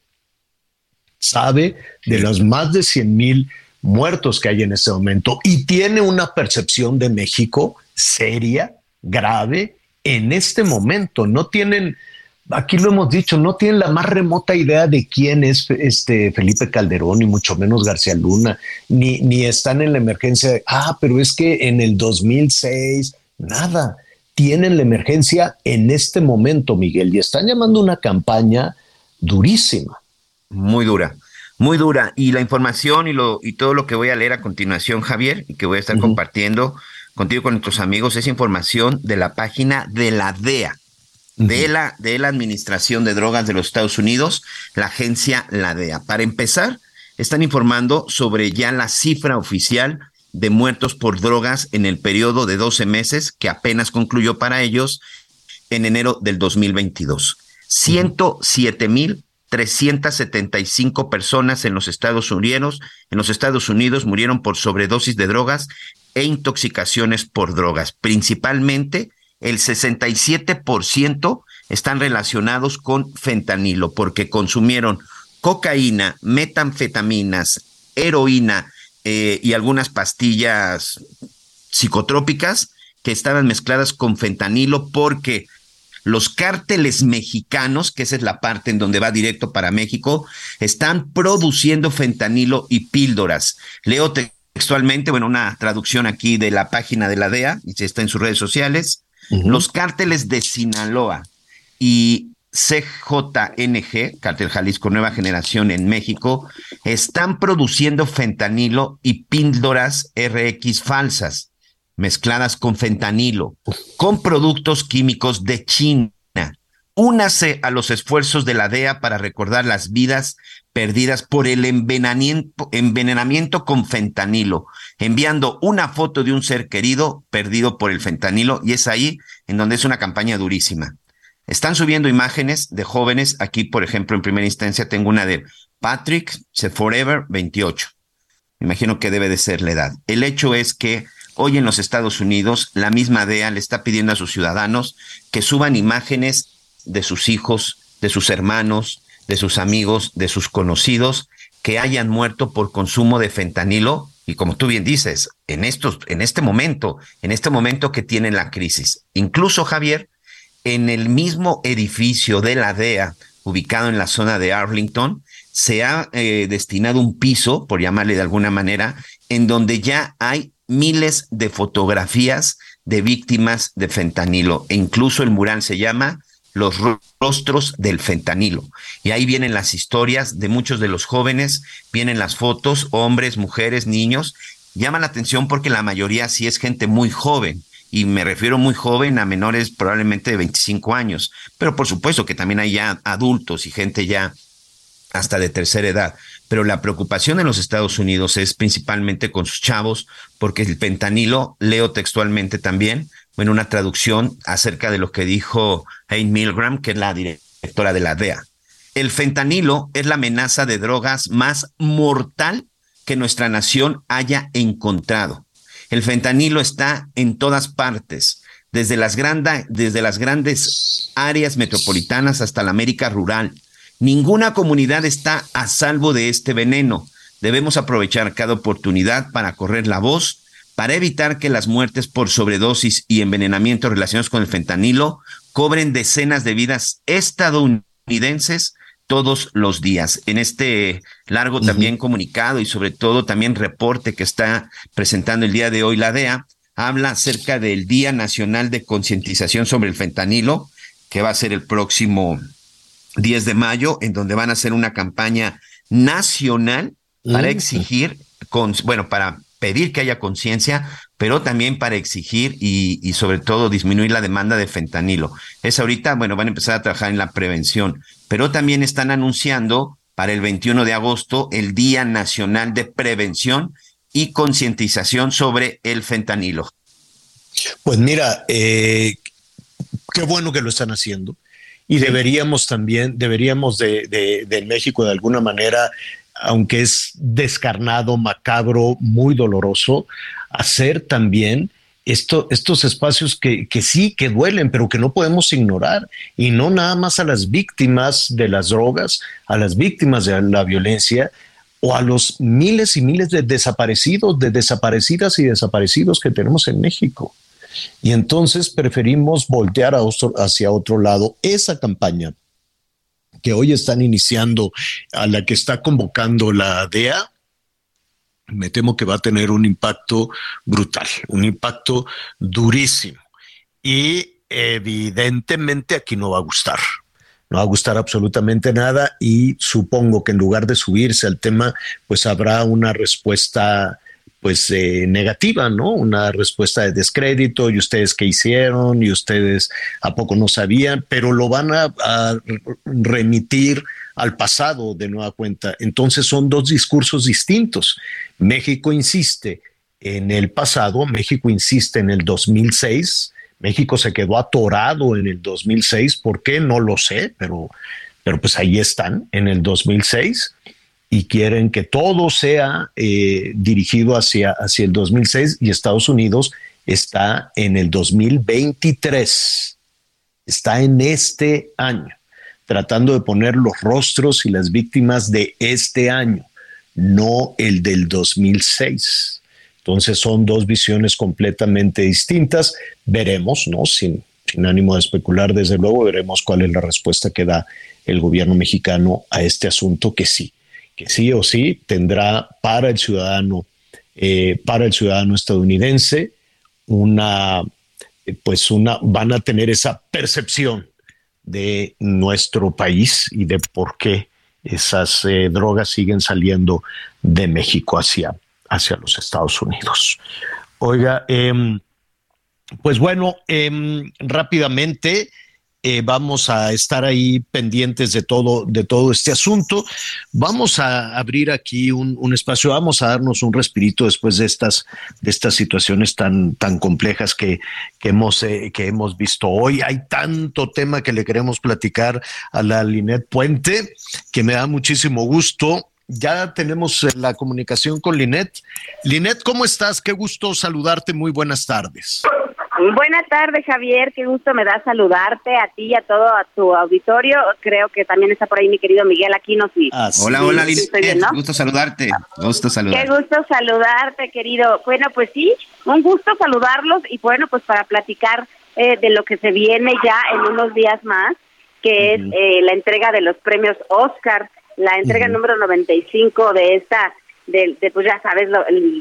B: sabe de los más de 100 mil muertos que hay en este momento y tiene una percepción de México seria, grave, en este momento. No tienen, aquí lo hemos dicho, no tienen la más remota idea de quién es este Felipe Calderón, ni mucho menos García Luna, ni, ni están en la emergencia de, ah, pero es que en el 2006, nada. Tienen la emergencia en este momento, Miguel, y están llamando una campaña durísima.
G: Muy dura, muy dura. Y la información y, lo, y todo lo que voy a leer a continuación, Javier, y que voy a estar compartiendo contigo con nuestros amigos, es información de la página de la DEA, de, la, de la Administración de Drogas de los Estados Unidos, la agencia La DEA. Para empezar, están informando sobre ya la cifra oficial de muertos por drogas en el periodo de 12 meses que apenas concluyó para ellos en enero del 2022. 107 mil 375 personas en los Estados Unidos, en los Estados Unidos murieron por sobredosis de drogas e intoxicaciones por drogas. Principalmente el 67% están relacionados con fentanilo porque consumieron cocaína, metanfetaminas, heroína eh, y algunas pastillas psicotrópicas que estaban mezcladas con fentanilo porque los cárteles mexicanos, que esa es la parte en donde va directo para México, están produciendo fentanilo y píldoras. Leo textualmente, bueno, una traducción aquí de la página de la DEA, y está en sus redes sociales. Los cárteles de Sinaloa y CJNG, Cártel Jalisco Nueva Generación en México, están produciendo fentanilo y píldoras RX falsas mezcladas con fentanilo, con productos químicos de China. Únase a los esfuerzos de la DEA para recordar las vidas perdidas por el envenenamiento, con fentanilo, enviando una foto de un ser querido perdido por el fentanilo, y es ahí en donde es una campaña durísima. Están subiendo imágenes de jóvenes. Aquí, por ejemplo, en primera instancia tengo una de Patrick Forever 28. Me imagino que debe de ser la edad. El hecho es que Hoy en los Estados Unidos, la misma DEA le está pidiendo a sus ciudadanos que suban imágenes de sus hijos, de sus hermanos, de sus amigos, de sus conocidos que hayan muerto por consumo de fentanilo y como tú bien dices, en estos en este momento, en este momento que tienen la crisis. Incluso Javier, en el mismo edificio de la DEA ubicado en la zona de Arlington, se ha eh, destinado un piso, por llamarle de alguna manera, en donde ya hay miles de fotografías de víctimas de fentanilo e incluso el mural se llama Los rostros del fentanilo. Y ahí vienen las historias de muchos de los jóvenes, vienen las fotos, hombres, mujeres, niños. Llama la atención porque la mayoría sí es gente muy joven. Y me refiero muy joven a menores probablemente de 25 años, pero por supuesto que también hay ya adultos y gente ya hasta de tercera edad pero la preocupación en los Estados Unidos es principalmente con sus chavos, porque el fentanilo, leo textualmente también, bueno, una traducción acerca de lo que dijo Ayn Milgram, que es la directora de la DEA. El fentanilo es la amenaza de drogas más mortal que nuestra nación haya encontrado. El fentanilo está en todas partes, desde las, desde las grandes áreas metropolitanas hasta la América rural Ninguna comunidad está a salvo de este veneno. Debemos aprovechar cada oportunidad para correr la voz, para evitar que las muertes por sobredosis y envenenamiento relacionados con el fentanilo cobren decenas de vidas estadounidenses todos los días. En este largo también comunicado y sobre todo también reporte que está presentando el día de hoy la DEA, habla acerca del Día Nacional de Concientización sobre el Fentanilo, que va a ser el próximo 10 de mayo, en donde van a hacer una campaña nacional para exigir, con, bueno, para pedir que haya conciencia, pero también para exigir y, y, sobre todo disminuir la demanda de fentanilo. Es ahorita, bueno, van a empezar a trabajar en la prevención, pero también están anunciando para el 21 de agosto el Día Nacional de Prevención y Concientización sobre el fentanilo.
B: Pues mira, eh, qué bueno que lo están haciendo y deberíamos también, deberíamos de, de, México de alguna manera, aunque es descarnado, macabro, muy doloroso, hacer también esto, estos espacios que, que, sí, que duelen, pero que no podemos ignorar. Y no nada más a las víctimas de las drogas, a las víctimas de la violencia o a los miles y miles de desaparecidos, de desaparecidas y desaparecidos que tenemos en México. Y entonces preferimos voltear hacia otro lado. Esa campaña que hoy están iniciando, a la que está convocando la DEA, me temo que va a tener un impacto brutal, un impacto durísimo. Y evidentemente aquí no va a gustar. No va a gustar absolutamente nada y supongo que en lugar de subirse al tema, pues habrá una respuesta pues eh, negativa, ¿no? Una respuesta de descrédito y ustedes qué hicieron y ustedes a poco no sabían, pero lo van a, remitir al pasado de nueva cuenta. Entonces son dos discursos distintos. México insiste en el pasado, México insiste en el 2006, México se quedó atorado en el 2006, ¿por qué? No lo sé, pero, pero pues ahí están en el 2006 y quieren que todo sea eh, dirigido hacia, hacia el 2006 y Estados Unidos está en el 2023, está en este año, tratando de poner los rostros y las víctimas de este año, no el del 2006. Entonces son dos visiones completamente distintas. Veremos, ¿no? Sin, sin ánimo de especular, desde luego, veremos cuál es la respuesta que da el gobierno mexicano a este asunto que sí, que sí o sí tendrá para el ciudadano, eh, para el ciudadano estadounidense, una, pues una, van a tener esa percepción de nuestro país y de por qué esas eh, drogas siguen saliendo de México hacia, hacia los Estados Unidos. Oiga, em, pues bueno, em, rápidamente, eh, vamos a estar ahí pendientes de todo, de todo este asunto. Vamos a abrir aquí un, espacio, vamos a darnos un respirito después de estas, de estas situaciones tan, tan complejas que, que, hemos, eh, que hemos visto hoy. Hay tanto tema que le queremos platicar a la Linet Puente, que me da muchísimo gusto ya tenemos eh, la comunicación con Linet. Linet, ¿cómo estás? Qué gusto saludarte. Muy buenas tardes.
O: Buenas tardes, Javier. Qué gusto me da saludarte a ti y a todo a tu auditorio. Creo que también está por ahí mi querido Miguel Aquino. Sí.
G: hola, hola. Gusto saludarte. Gusto saludarte.
O: Qué gusto saludarte, querido. Bueno, pues sí, un gusto saludarlos y bueno, pues para platicar eh, de lo que se viene ya en unos días más, que es eh, la entrega de los premios Oscar, la entrega número 95 de esta, de, de pues ya sabes,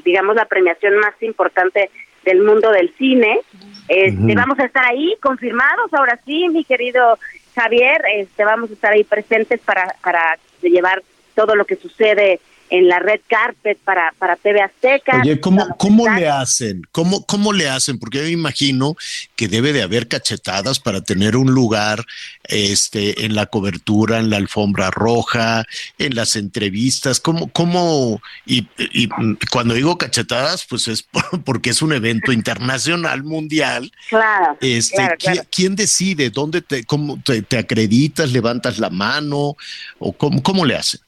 O: digamos la premiación más importante del mundo del cine. Este, Vamos a estar ahí confirmados, ahora sí, mi querido Javier, este, vamos a estar ahí presentes para, para llevar todo lo que sucede en la red carpet para, para TV Azteca.
B: Oye, ¿cómo, ¿cómo le hacen? ¿Cómo, ¿Cómo le hacen? Porque yo me imagino que debe de haber cachetadas para tener un lugar este, en la cobertura, en la alfombra roja, en las entrevistas. ¿Cómo, cómo y, y cuando digo cachetadas, pues es [laughs] porque es un evento internacional, mundial.
O: Claro.
B: Este, ¿quién, decide? ¿Dónde te, cómo te, te acreditas? ¿Levantas la mano? ¿O cómo, cómo le hacen?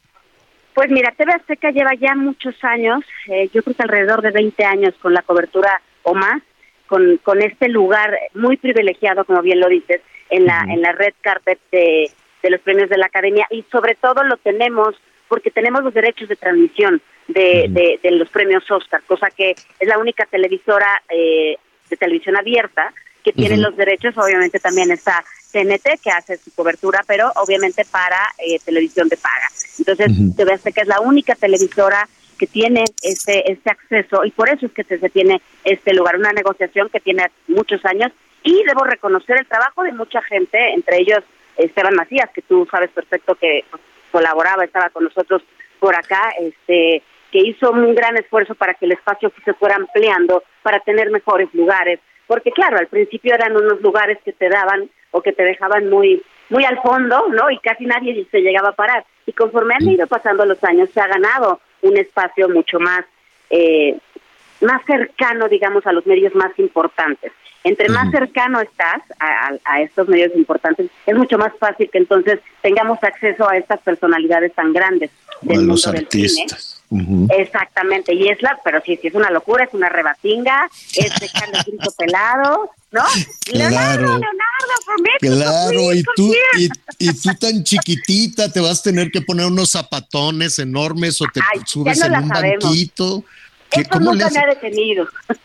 O: Pues mira, TV Azteca lleva ya muchos años, eh, yo creo que alrededor de 20 años con la cobertura o más, con, con este lugar muy privilegiado, como bien lo dices, en la, en la red carpet de, los premios de la Academia. Y sobre todo lo tenemos porque tenemos los derechos de transmisión de, de, los premios Oscar, cosa que es la única televisora eh, de televisión abierta que tiene los derechos, obviamente también está TNT que hace su cobertura, pero obviamente para eh, televisión de paga. Entonces, uh que es la única televisora que tiene este, este acceso y por eso es que se, tiene este lugar, una negociación que tiene muchos años. Y debo reconocer el trabajo de mucha gente, entre ellos Esteban Macías, que tú sabes perfecto que colaboraba, estaba con nosotros por acá, este que hizo un gran esfuerzo para que el espacio se fuera ampliando, para tener mejores lugares, porque claro, al principio eran unos lugares que te daban o que te dejaban muy muy al fondo, ¿no? Y casi nadie se llegaba a parar. Y conforme han ido pasando los años, se ha ganado un espacio mucho más eh, más cercano, digamos, a los medios más importantes. Entre más cercano estás a, estos medios importantes, es mucho más fácil que entonces tengamos acceso a estas personalidades tan grandes del mundo los artistas. Exactamente, y es la, pero sí, sí, es una locura, es una rebatinga, es dejarle grito pelado, ¿no? [laughs]
B: Claro, Leonardo, Claro, y tú, y, tú tan chiquitita, te vas a tener que poner unos zapatones enormes o te subes en un banquito.
O: Eso nunca me ha detenido. [laughs]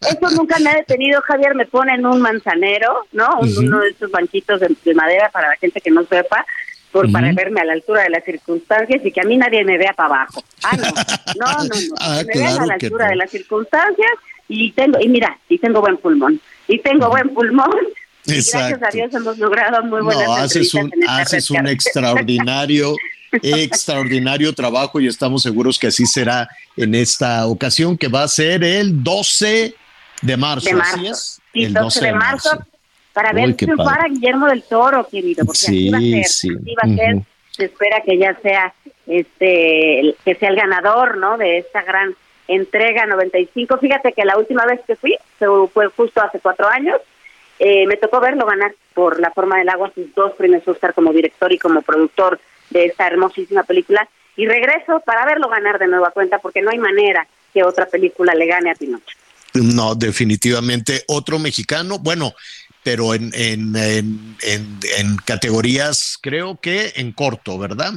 O: Eso nunca me ha detenido, Javier. Me pone en un manzanero, ¿no? Uno de esos banquitos de, madera para la gente que no sepa, por para verme a la altura de las circunstancias y que a mí nadie me vea para abajo. Ah, no, no, no, no. [laughs] Ah, me vean a la altura de las circunstancias y tengo, y mira, y tengo buen pulmón. Y tengo buen pulmón Gracias a Dios hemos logrado muy buenas no,
B: haces un, haces un extraordinario, [laughs] extraordinario trabajo y estamos seguros que así será en esta ocasión, que va a ser el 12 de marzo.
O: De marzo. el 12 de marzo, para ver triunfar a Guillermo del Toro, querido, porque sí, así va a ser. Sí. va a ser. Se espera que ya sea este que sea el ganador, ¿no? De esta gran entrega 95. Fíjate que la última vez que fui fue justo hace cuatro años eh, me tocó verlo ganar por La forma del agua sus dos premios Oscar como director y como productor de esta hermosísima película y regreso para verlo ganar de nueva cuenta porque no hay manera que otra película le gane a Pinocho.
B: No, definitivamente otro mexicano, bueno, pero en, en, en, en categorías creo que en corto, ¿verdad?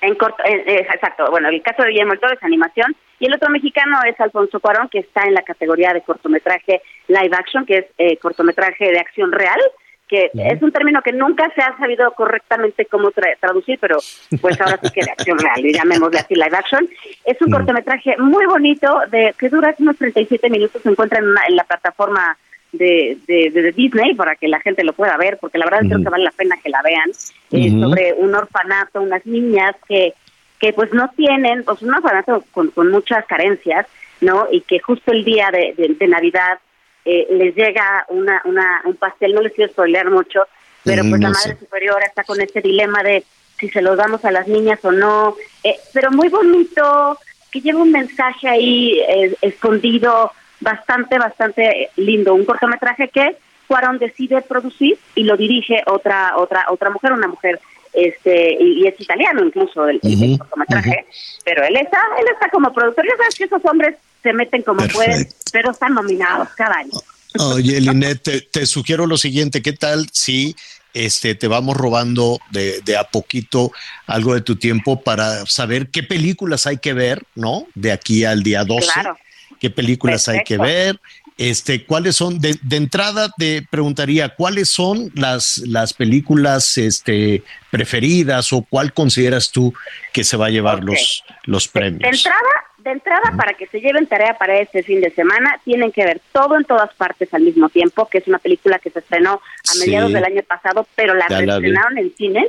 O: En corto, eh, eh, exacto. Bueno, el caso de Guillermo del Toro es animación y el otro mexicano es Alfonso Cuarón, que está en la categoría de cortometraje live action, que es eh, cortometraje de acción real, que es un término que nunca se ha sabido correctamente cómo traducir, pero pues ahora sí que de acción real, y llamémosle así live action. Es un cortometraje muy bonito, de que dura unos 37 minutos, se encuentra en, en la plataforma de, de, Disney para que la gente lo pueda ver, porque la verdad creo que vale la pena que la vean, eh, sobre un orfanato, unas niñas que que pues no tienen, pues un orfanato con, con muchas carencias, ¿no? Y que justo el día de, de, Navidad eh, les llega una, una, un pastel, no les quiero spoilear mucho, pero pues la madre superior está con este dilema de si se los damos a las niñas o no, eh, pero muy bonito, que lleva un mensaje ahí eh, escondido, bastante, bastante lindo, un cortometraje que Cuarón decide producir y lo dirige otra, otra, otra mujer, una mujer este y, es italiano incluso el, cortometraje, pero él está, él está como productor. Ya sabes que esos hombres se meten como pueden, pero están nominados cada año.
B: Oye, Linet, te, sugiero lo siguiente, ¿qué tal si este, te vamos robando de, de, a poquito algo de tu tiempo para saber qué películas hay que ver, ¿no? De aquí al día 12. Claro. ¿Qué películas hay que ver? Este, ¿cuáles son? De, entrada te preguntaría, ¿cuáles son las, las películas este, preferidas o cuál consideras tú que se va a llevar los, los premios?
O: De, entrada, de entrada para que se lleven tarea para este fin de semana, tienen que ver todo en todas partes al mismo tiempo, que es una película que se estrenó a mediados del año pasado, pero la estrenaron en cines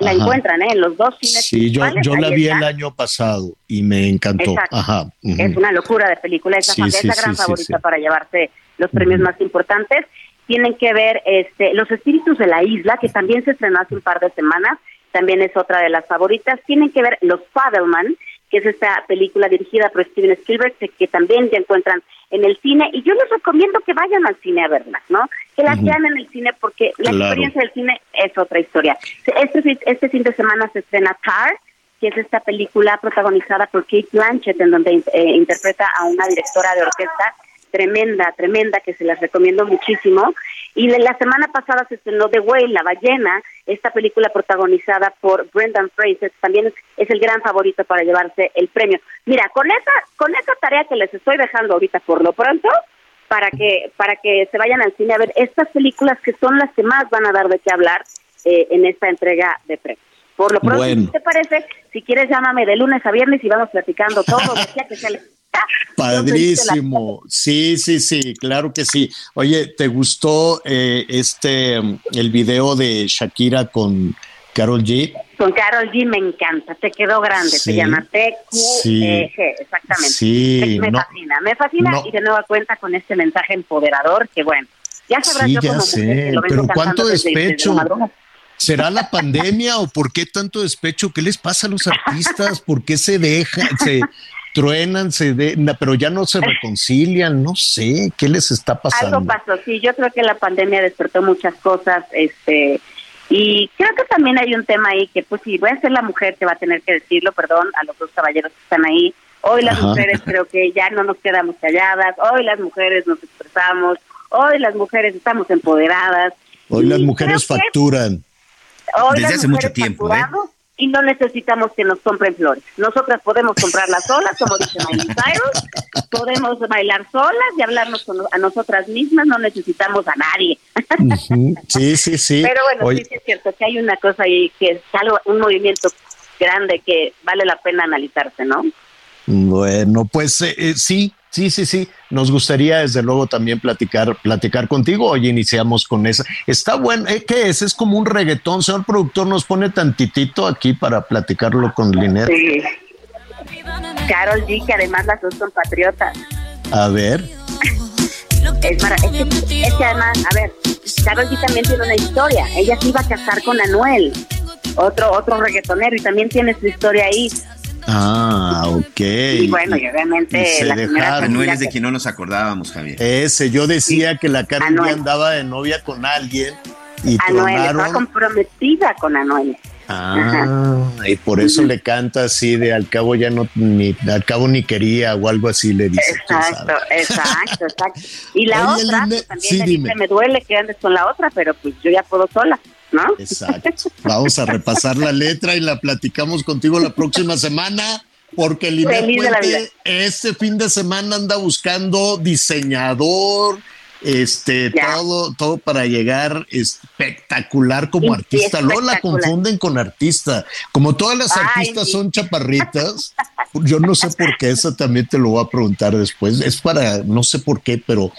O: la encuentran ¿eh? en los dos cines.
B: Sí, yo, yo la vi el año pasado y me encantó. Ajá,
O: Es una locura de película, es la, gran favorita para llevarse los premios más importantes. Tienen que ver este, Los Espíritus de la Isla, que también se estrenó hace un par de semanas, también es otra de las favoritas. Tienen que ver Los Fadelman, que es esta película dirigida por Steven Spielberg, que, también se encuentran en el cine. Y yo les recomiendo que vayan al cine a verlas, ¿no? Que las vean en el cine porque la experiencia del cine es otra historia. Este, este fin de semana se estrena Tar, que es esta película protagonizada por Kate Blanchett, en donde eh, interpreta a una directora de orquesta tremenda, tremenda, que se las recomiendo muchísimo. Y la semana pasada se estrenó The Whale, La Ballena, esta película protagonizada por Brendan Fraser, también es, el gran favorito para llevarse el premio. Mira, con esa, con esa tarea que les estoy dejando ahorita por lo pronto, para que, para que se vayan al cine a ver estas películas que son las que más van a dar de qué hablar eh, en esta entrega de premios. Por lo pronto, ¿qué te parece? Si quieres, llámame de lunes a viernes y vamos platicando todo, decía que se [laughs]
B: Padrísimo, sí, sí, sí, claro que sí. Oye, ¿te gustó eh, este el video de Shakira con Carol G?
O: Con Carol G me encanta, te quedó grande, se llama TQG, exactamente. Sí, me, fascina, me fascina y de nueva cuenta con este mensaje empoderador que bueno, ya sabrás
B: yo como sé, pero cuánto despecho. ¿Será la [laughs] pandemia o por qué tanto despecho? ¿Qué les pasa a los artistas? ¿Por qué se dejan, se, truenan, se de, pero ya no se [laughs] reconcilian, no sé, ¿qué les está pasando?
O: Algo pasó, sí, yo creo que la pandemia despertó muchas cosas, este, y creo que también hay un tema ahí que, pues sí, voy a ser la mujer que va a tener que decirlo, perdón, a los dos caballeros que están ahí. Hoy las mujeres [laughs] creo que ya no nos quedamos calladas, hoy las mujeres nos expresamos, hoy las mujeres estamos empoderadas.
B: Hoy las mujeres facturan.
G: Desde hace mucho tiempo, ¿eh?
O: Y no necesitamos que nos compren flores. Nosotras podemos comprarlas solas, como dice Miley Cyrus, podemos bailar solas y hablarnos a nosotras mismas, no necesitamos a nadie.
B: Sí, sí, sí.
O: Pero bueno, sí, es cierto que hay una cosa ahí que es algo, un movimiento grande que vale la pena analizarse, ¿no?
B: Bueno, pues eh, eh, sí, sí, sí, sí. Nos gustaría desde luego también platicar, platicar contigo. Hoy iniciamos con esa. Está bueno. ¿eh? ¿Qué es? Es como un reggaetón. Señor productor, nos pone tantitito aquí para platicarlo con Linet. Sí.
O: Carol G, que además las dos son patriotas.
B: A ver.
O: Es, para, es, que, es que además, a ver, Carol G también tiene una historia. Ella se iba a casar con Anuel, otro, otro reggaetonero, y también tiene su historia ahí.
B: Ah, ok.
O: Y bueno, y obviamente
G: la señora Anuel es de quien no nos acordábamos, Javier.
B: Ese, yo decía que la Carmen andaba de novia con alguien y
O: Anuel, estaba comprometida con Anuel.
B: Ah, y por eso le canta así de al cabo ya no, ni al cabo ni quería o algo así le dice.
O: Exacto, exacto, exacto. [laughs] Y la otra, pues, también le dice, me duele que andes con la otra, pero pues yo ya puedo sola. ¿No?
B: Exacto. [laughs] Vamos a repasar la letra y la platicamos contigo la próxima semana, porque el Puente este fin de semana anda buscando diseñador, este, todo, todo para llegar espectacular como artista. Luego la confunden con artista. Como todas las artistas son chaparritas, [laughs] yo no sé por qué, esa también te lo voy a preguntar después. Es para, no sé por qué, pero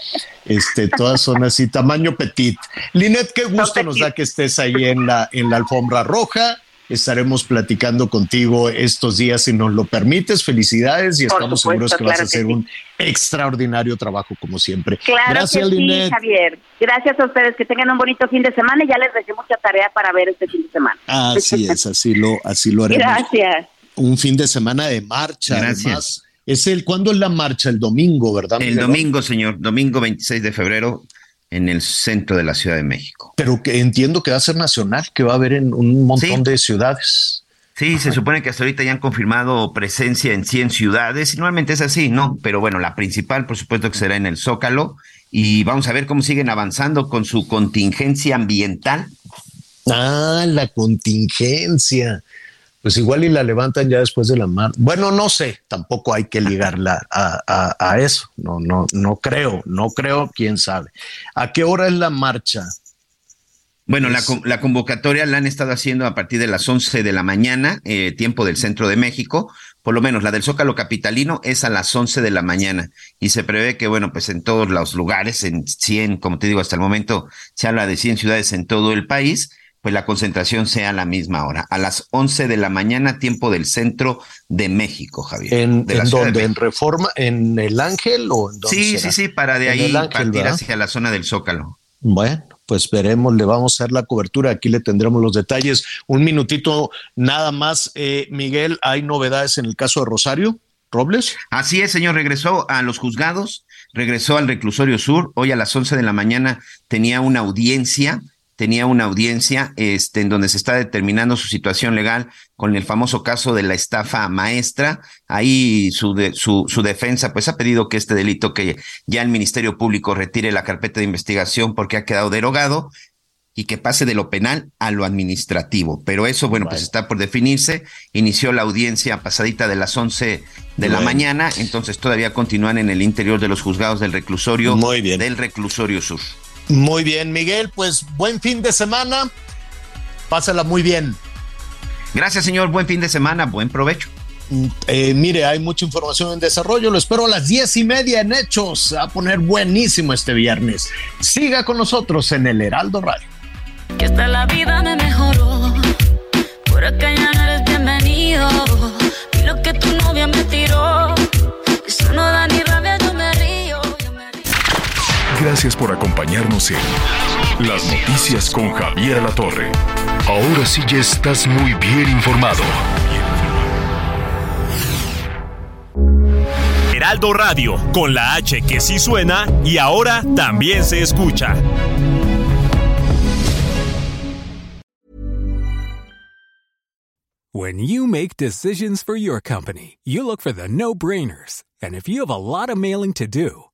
B: este, todas son así, tamaño petit. Linet, qué gusto nos da que estés ahí en la, en la alfombra roja. Estaremos platicando contigo estos días si nos lo permites. Felicidades y estamos seguros que vas a hacer un extraordinario trabajo como siempre.
O: Claro Gracias, que sí, Javier. Gracias a ustedes. Que tengan un bonito fin de semana y ya les dejé mucha tarea para ver este fin de semana.
B: Así es, así lo, así lo haremos.
O: Gracias.
B: Un fin de semana de marcha. Gracias. Es el, ¿cuándo es la marcha? El domingo, ¿verdad?
G: El domingo, señor. Domingo 26 de febrero en el centro de la Ciudad de México.
B: Pero que entiendo que va a ser nacional, que va a haber en un montón de ciudades.
G: Sí, se supone que hasta ahorita ya han confirmado presencia en 100 ciudades y normalmente es así, ¿no? Pero bueno, la principal, por supuesto, que será en el Zócalo y vamos a ver cómo siguen avanzando con su contingencia ambiental.
B: Ah, la contingencia pues igual y la levantan ya después de la mar. Bueno, no sé, tampoco hay que ligarla a, eso. No, no, no creo, no creo, quién sabe. ¿A qué hora es la marcha?
G: Bueno, la, la, convocatoria la han estado haciendo a partir de las 11 de la mañana, eh, tiempo del centro de México. Por lo menos la del Zócalo Capitalino es a las 11 de la mañana y se prevé que, bueno, pues en todos los lugares, en 100, como te digo, hasta el momento se habla de 100 ciudades en todo el país pues la concentración sea a la misma hora, a las 11 de la mañana, tiempo del centro de México, Javier.
B: ¿En, dónde? ¿En Reforma? ¿En El Ángel o en dónde
G: Sí, sí, sí, para de ahí partir hacia la zona del Zócalo.
B: Bueno, pues veremos, le vamos a hacer la cobertura, aquí le tendremos los detalles. Un minutito nada más, eh, Miguel, ¿hay novedades en el caso de Rosario Robles?
G: Así es, señor, regresó a los juzgados, regresó al reclusorio sur, hoy a las 11 de la mañana tenía una audiencia tenía una audiencia este, en donde se está determinando su situación legal con el famoso caso de la estafa maestra. Ahí su, su, su, defensa pues ha pedido que este delito que ya el Ministerio Público retire la carpeta de investigación porque ha quedado derogado y que pase de lo penal a lo administrativo. Pero eso, bueno, pues está por definirse. Inició la audiencia pasadita de las 11 de la mañana, entonces todavía continúan en el interior de los juzgados del reclusorio
B: Muy bien.
G: del reclusorio sur.
B: Muy bien, Miguel, pues buen fin de semana. Pásala muy bien.
G: Gracias, señor. Buen fin de semana. Buen provecho.
B: Eh, mire, hay mucha información en desarrollo. Lo espero a las diez y media en Hechos. A poner buenísimo este viernes. Siga con nosotros en el Heraldo Radio.
E: Que hasta la vida me mejoró. Por acá ya no eres bienvenido. Y lo que tu novia me tiró. Eso no da ni
D: Gracias por acompañarnos en Las Noticias con Javier La Torre. Ahora sí ya estás muy bien informado.
A: Heraldo Radio, con la H que sí suena y ahora también se escucha.
P: When you make decisions for your company, you look for the no-brainers. And if you have a lot of mailing to do,